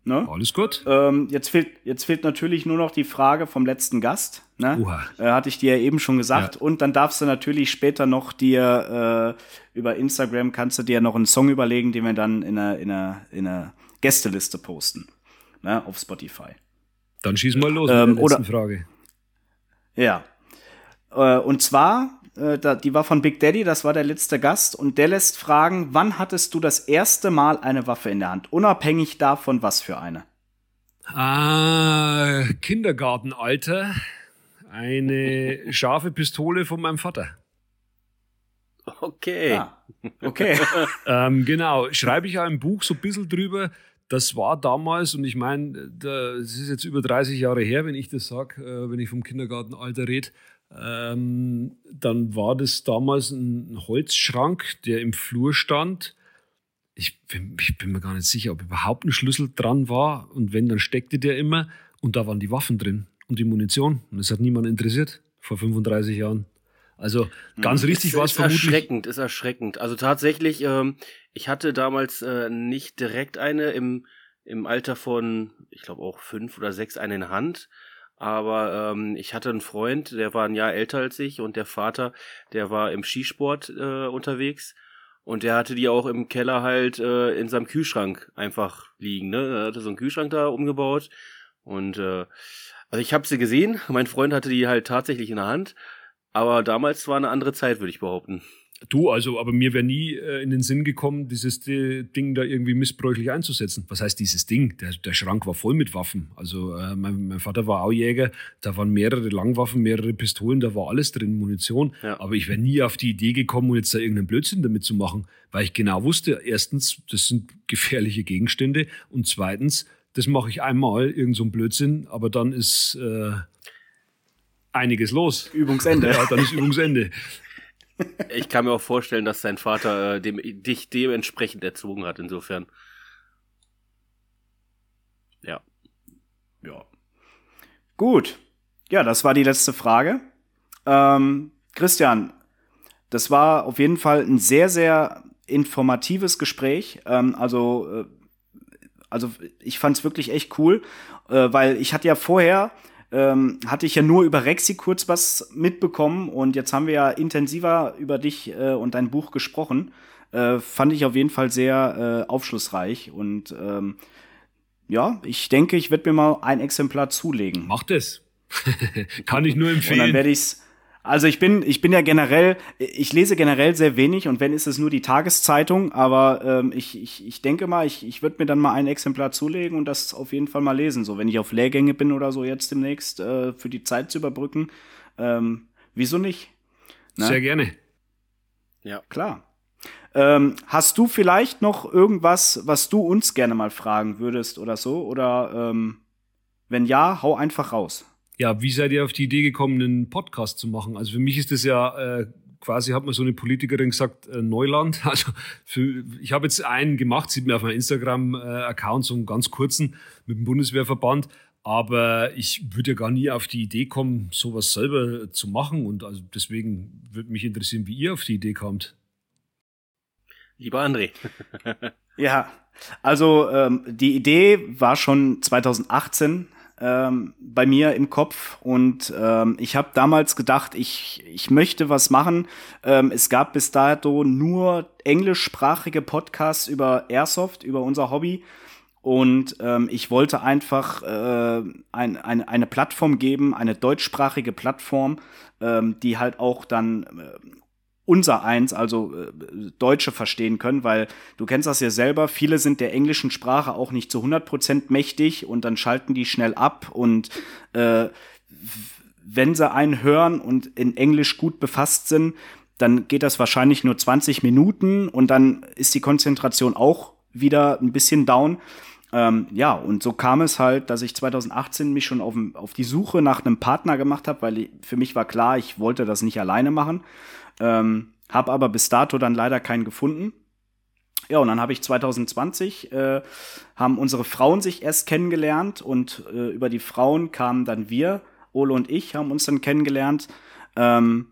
Ne? Alles gut. Ähm, jetzt, fehlt, jetzt fehlt natürlich nur noch die Frage vom letzten Gast. Ne? Äh, hatte ich dir ja eben schon gesagt. Ja. Und dann darfst du natürlich später noch dir äh, über Instagram kannst du dir noch einen Song überlegen, den wir dann in einer, in einer, in einer Gästeliste posten. Ne? Auf Spotify. Dann schieß mal los ähm, mit der letzten oder, Frage. Ja, äh, und zwar, äh, die war von Big Daddy, das war der letzte Gast, und der lässt fragen, wann hattest du das erste Mal eine Waffe in der Hand? Unabhängig davon, was für eine? Ah, Kindergartenalter. Eine scharfe Pistole von meinem Vater. Okay. Ah, okay. ähm, genau. Schreibe ich ja im Buch so ein bisschen drüber. Das war damals, und ich meine, das ist jetzt über 30 Jahre her, wenn ich das sage, äh, wenn ich vom Kindergartenalter rede. Ähm, dann war das damals ein Holzschrank, der im Flur stand. Ich bin, ich bin, mir gar nicht sicher, ob überhaupt ein Schlüssel dran war. Und wenn, dann steckte der immer. Und da waren die Waffen drin und die Munition. Und das hat niemand interessiert vor 35 Jahren. Also ganz hm. richtig war es vermutlich. Ist erschreckend, ist erschreckend. Also tatsächlich, ähm, ich hatte damals äh, nicht direkt eine im, im Alter von, ich glaube auch fünf oder sechs eine in Hand. Aber ähm, ich hatte einen Freund, der war ein Jahr älter als ich und der Vater, der war im Skisport äh, unterwegs und der hatte die auch im Keller halt äh, in seinem Kühlschrank einfach liegen. Ne? Er hatte so einen Kühlschrank da umgebaut und äh, also ich habe sie gesehen. Mein Freund hatte die halt tatsächlich in der Hand, aber damals war eine andere Zeit, würde ich behaupten. Du, also, aber mir wäre nie äh, in den Sinn gekommen, dieses Ding da irgendwie missbräuchlich einzusetzen. Was heißt dieses Ding? Der, der Schrank war voll mit Waffen. Also, äh, mein, mein, Vater war auch Jäger, da waren mehrere Langwaffen, mehrere Pistolen, da war alles drin, Munition. Ja. Aber ich wäre nie auf die Idee gekommen, um jetzt da irgendeinen Blödsinn damit zu machen, weil ich genau wusste, erstens, das sind gefährliche Gegenstände und zweitens, das mache ich einmal, irgend so ein Blödsinn, aber dann ist äh, einiges los. Übungsende. Ja, dann ist Übungsende. Ich kann mir auch vorstellen, dass dein Vater äh, dem, dich dementsprechend erzogen hat, insofern. Ja. Ja. Gut. Ja, das war die letzte Frage. Ähm, Christian, das war auf jeden Fall ein sehr, sehr informatives Gespräch. Ähm, also, äh, also ich fand es wirklich echt cool, äh, weil ich hatte ja vorher ähm, hatte ich ja nur über Rexi kurz was mitbekommen und jetzt haben wir ja intensiver über dich äh, und dein Buch gesprochen. Äh, fand ich auf jeden Fall sehr äh, aufschlussreich und ähm, ja, ich denke, ich werde mir mal ein Exemplar zulegen. Mach das. Kann ich nur empfehlen. Und dann werde ich's. Also ich bin, ich bin ja generell, ich lese generell sehr wenig und wenn ist es nur die Tageszeitung, aber ähm, ich, ich, ich denke mal, ich, ich würde mir dann mal ein Exemplar zulegen und das auf jeden Fall mal lesen. So, wenn ich auf Lehrgänge bin oder so jetzt demnächst äh, für die Zeit zu überbrücken. Ähm, wieso nicht? Ne? Sehr gerne. Ja. Klar. Ähm, hast du vielleicht noch irgendwas, was du uns gerne mal fragen würdest oder so? Oder ähm, wenn ja, hau einfach raus ja, wie seid ihr auf die Idee gekommen, einen Podcast zu machen? Also für mich ist das ja äh, quasi, hat mir so eine Politikerin gesagt, äh, Neuland. Also für, ich habe jetzt einen gemacht, sieht man auf meinem Instagram-Account, so einen ganz kurzen mit dem Bundeswehrverband. Aber ich würde ja gar nie auf die Idee kommen, sowas selber zu machen. Und also deswegen würde mich interessieren, wie ihr auf die Idee kommt. Lieber André. ja, also ähm, die Idee war schon 2018 ähm, bei mir im Kopf und ähm, ich habe damals gedacht, ich, ich möchte was machen. Ähm, es gab bis dato nur englischsprachige Podcasts über Airsoft, über unser Hobby. Und ähm, ich wollte einfach äh, ein, eine, eine Plattform geben, eine deutschsprachige Plattform, ähm, die halt auch dann äh, unser eins, also äh, Deutsche verstehen können, weil du kennst das ja selber, viele sind der englischen Sprache auch nicht zu 100% mächtig und dann schalten die schnell ab und äh, wenn sie einen hören und in Englisch gut befasst sind, dann geht das wahrscheinlich nur 20 Minuten und dann ist die Konzentration auch wieder ein bisschen down. Ähm, ja, und so kam es halt, dass ich 2018 mich schon auf, auf die Suche nach einem Partner gemacht habe, weil für mich war klar, ich wollte das nicht alleine machen. Ähm, habe aber bis dato dann leider keinen gefunden. Ja, und dann habe ich 2020, äh, haben unsere Frauen sich erst kennengelernt und äh, über die Frauen kamen dann wir, Ole und ich, haben uns dann kennengelernt. Ähm,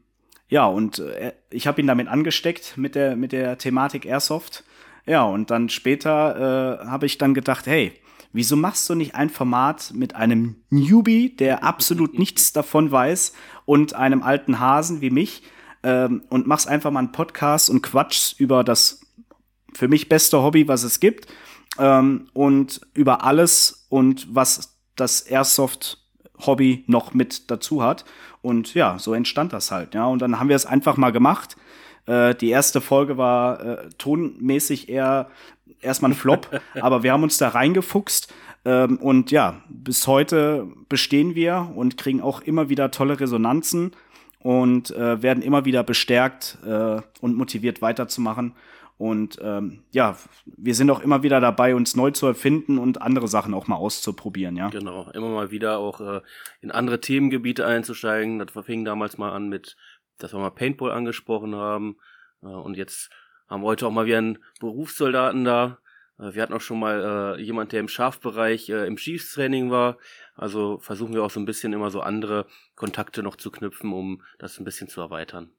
ja, und äh, ich habe ihn damit angesteckt mit der, mit der Thematik Airsoft. Ja, und dann später äh, habe ich dann gedacht, hey, wieso machst du nicht ein Format mit einem Newbie, der absolut nichts davon weiß, und einem alten Hasen wie mich? Ähm, und machst einfach mal einen Podcast und quatschst über das für mich beste Hobby, was es gibt ähm, und über alles und was das Airsoft-Hobby noch mit dazu hat. Und ja, so entstand das halt. Ja, und dann haben wir es einfach mal gemacht. Äh, die erste Folge war äh, tonmäßig eher erstmal ein Flop, aber wir haben uns da reingefuchst. Ähm, und ja, bis heute bestehen wir und kriegen auch immer wieder tolle Resonanzen und äh, werden immer wieder bestärkt äh, und motiviert weiterzumachen. Und ähm, ja, wir sind auch immer wieder dabei, uns neu zu erfinden und andere Sachen auch mal auszuprobieren, ja. Genau, immer mal wieder auch äh, in andere Themengebiete einzusteigen. Das fing damals mal an mit, dass wir mal Paintball angesprochen haben. Äh, und jetzt haben wir heute auch mal wieder einen Berufssoldaten da. Äh, wir hatten auch schon mal äh, jemand, der im Schafbereich äh, im Schießtraining war. Also versuchen wir auch so ein bisschen immer so andere Kontakte noch zu knüpfen, um das ein bisschen zu erweitern.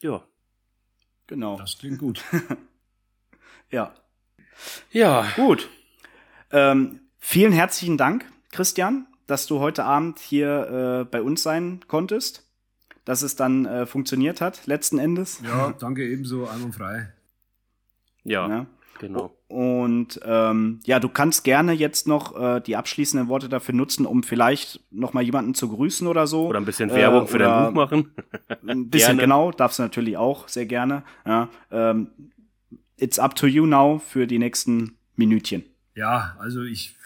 Ja. Genau. Das klingt gut. ja. Ja. Gut. Ähm, vielen herzlichen Dank, Christian, dass du heute Abend hier äh, bei uns sein konntest, dass es dann äh, funktioniert hat, letzten Endes. Ja, danke ebenso, einwandfrei. Ja. ja. Genau. Und ähm, ja, du kannst gerne jetzt noch äh, die abschließenden Worte dafür nutzen, um vielleicht noch mal jemanden zu grüßen oder so. Oder ein bisschen Werbung äh, für dein Buch machen. ein bisschen, gerne. genau, darfst du natürlich auch, sehr gerne. Ja, ähm, it's up to you now für die nächsten Minütchen. Ja, also ich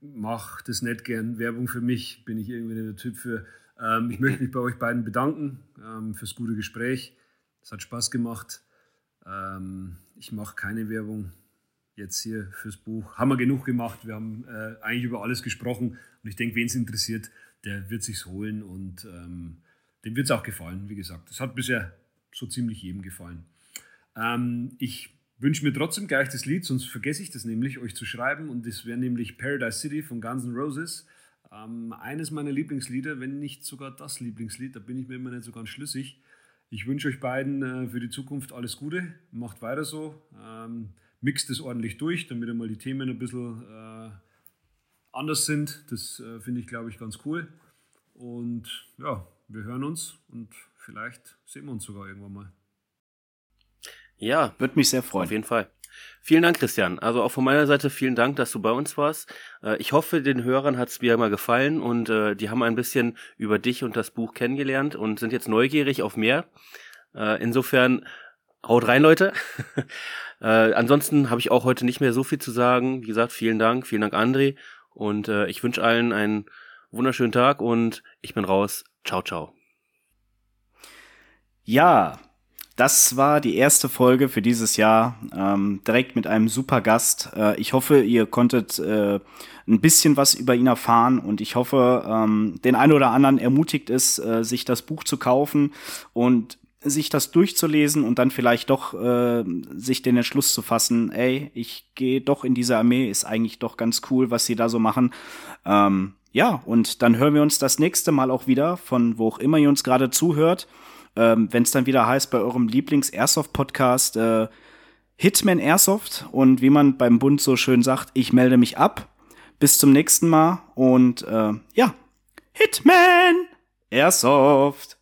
mache das nicht gern. Werbung für mich bin ich irgendwie der Typ für. Ähm, ich möchte mich bei euch beiden bedanken ähm, fürs gute Gespräch. Es hat Spaß gemacht. Ähm, ich mache keine Werbung jetzt hier fürs Buch. Haben wir genug gemacht. Wir haben äh, eigentlich über alles gesprochen. Und ich denke, wen es interessiert, der wird sich's holen. Und ähm, dem wird es auch gefallen, wie gesagt. Das hat bisher so ziemlich jedem gefallen. Ähm, ich wünsche mir trotzdem gleich das Lied, sonst vergesse ich das nämlich, euch zu schreiben. Und das wäre nämlich Paradise City von Guns N' Roses. Ähm, eines meiner Lieblingslieder, wenn nicht sogar das Lieblingslied, da bin ich mir immer nicht so ganz schlüssig. Ich wünsche euch beiden äh, für die Zukunft alles Gute. Macht weiter so. Ähm, mixt es ordentlich durch, damit einmal die Themen ein bisschen äh, anders sind. Das äh, finde ich, glaube ich, ganz cool. Und ja, wir hören uns und vielleicht sehen wir uns sogar irgendwann mal. Ja, würde mich sehr freuen. Auf jeden Fall. Vielen Dank, Christian. Also auch von meiner Seite vielen Dank, dass du bei uns warst. Äh, ich hoffe, den Hörern hat es wieder mal gefallen und äh, die haben ein bisschen über dich und das Buch kennengelernt und sind jetzt neugierig auf mehr. Äh, insofern haut rein, Leute. ansonsten habe ich auch heute nicht mehr so viel zu sagen. Wie gesagt, vielen Dank, vielen Dank, André. Und ich wünsche allen einen wunderschönen Tag und ich bin raus. Ciao, ciao. Ja, das war die erste Folge für dieses Jahr, ähm, direkt mit einem super Gast. Äh, ich hoffe, ihr konntet äh, ein bisschen was über ihn erfahren und ich hoffe, ähm, den einen oder anderen ermutigt es, äh, sich das Buch zu kaufen und sich das durchzulesen und dann vielleicht doch äh, sich den Entschluss zu fassen, ey, ich gehe doch in diese Armee, ist eigentlich doch ganz cool, was sie da so machen. Ähm, ja, und dann hören wir uns das nächste Mal auch wieder, von wo auch immer ihr uns gerade zuhört ähm, wenn es dann wieder heißt bei eurem Lieblings-Airsoft-Podcast äh, Hitman Airsoft und wie man beim Bund so schön sagt, ich melde mich ab. Bis zum nächsten Mal und äh, ja, Hitman Airsoft.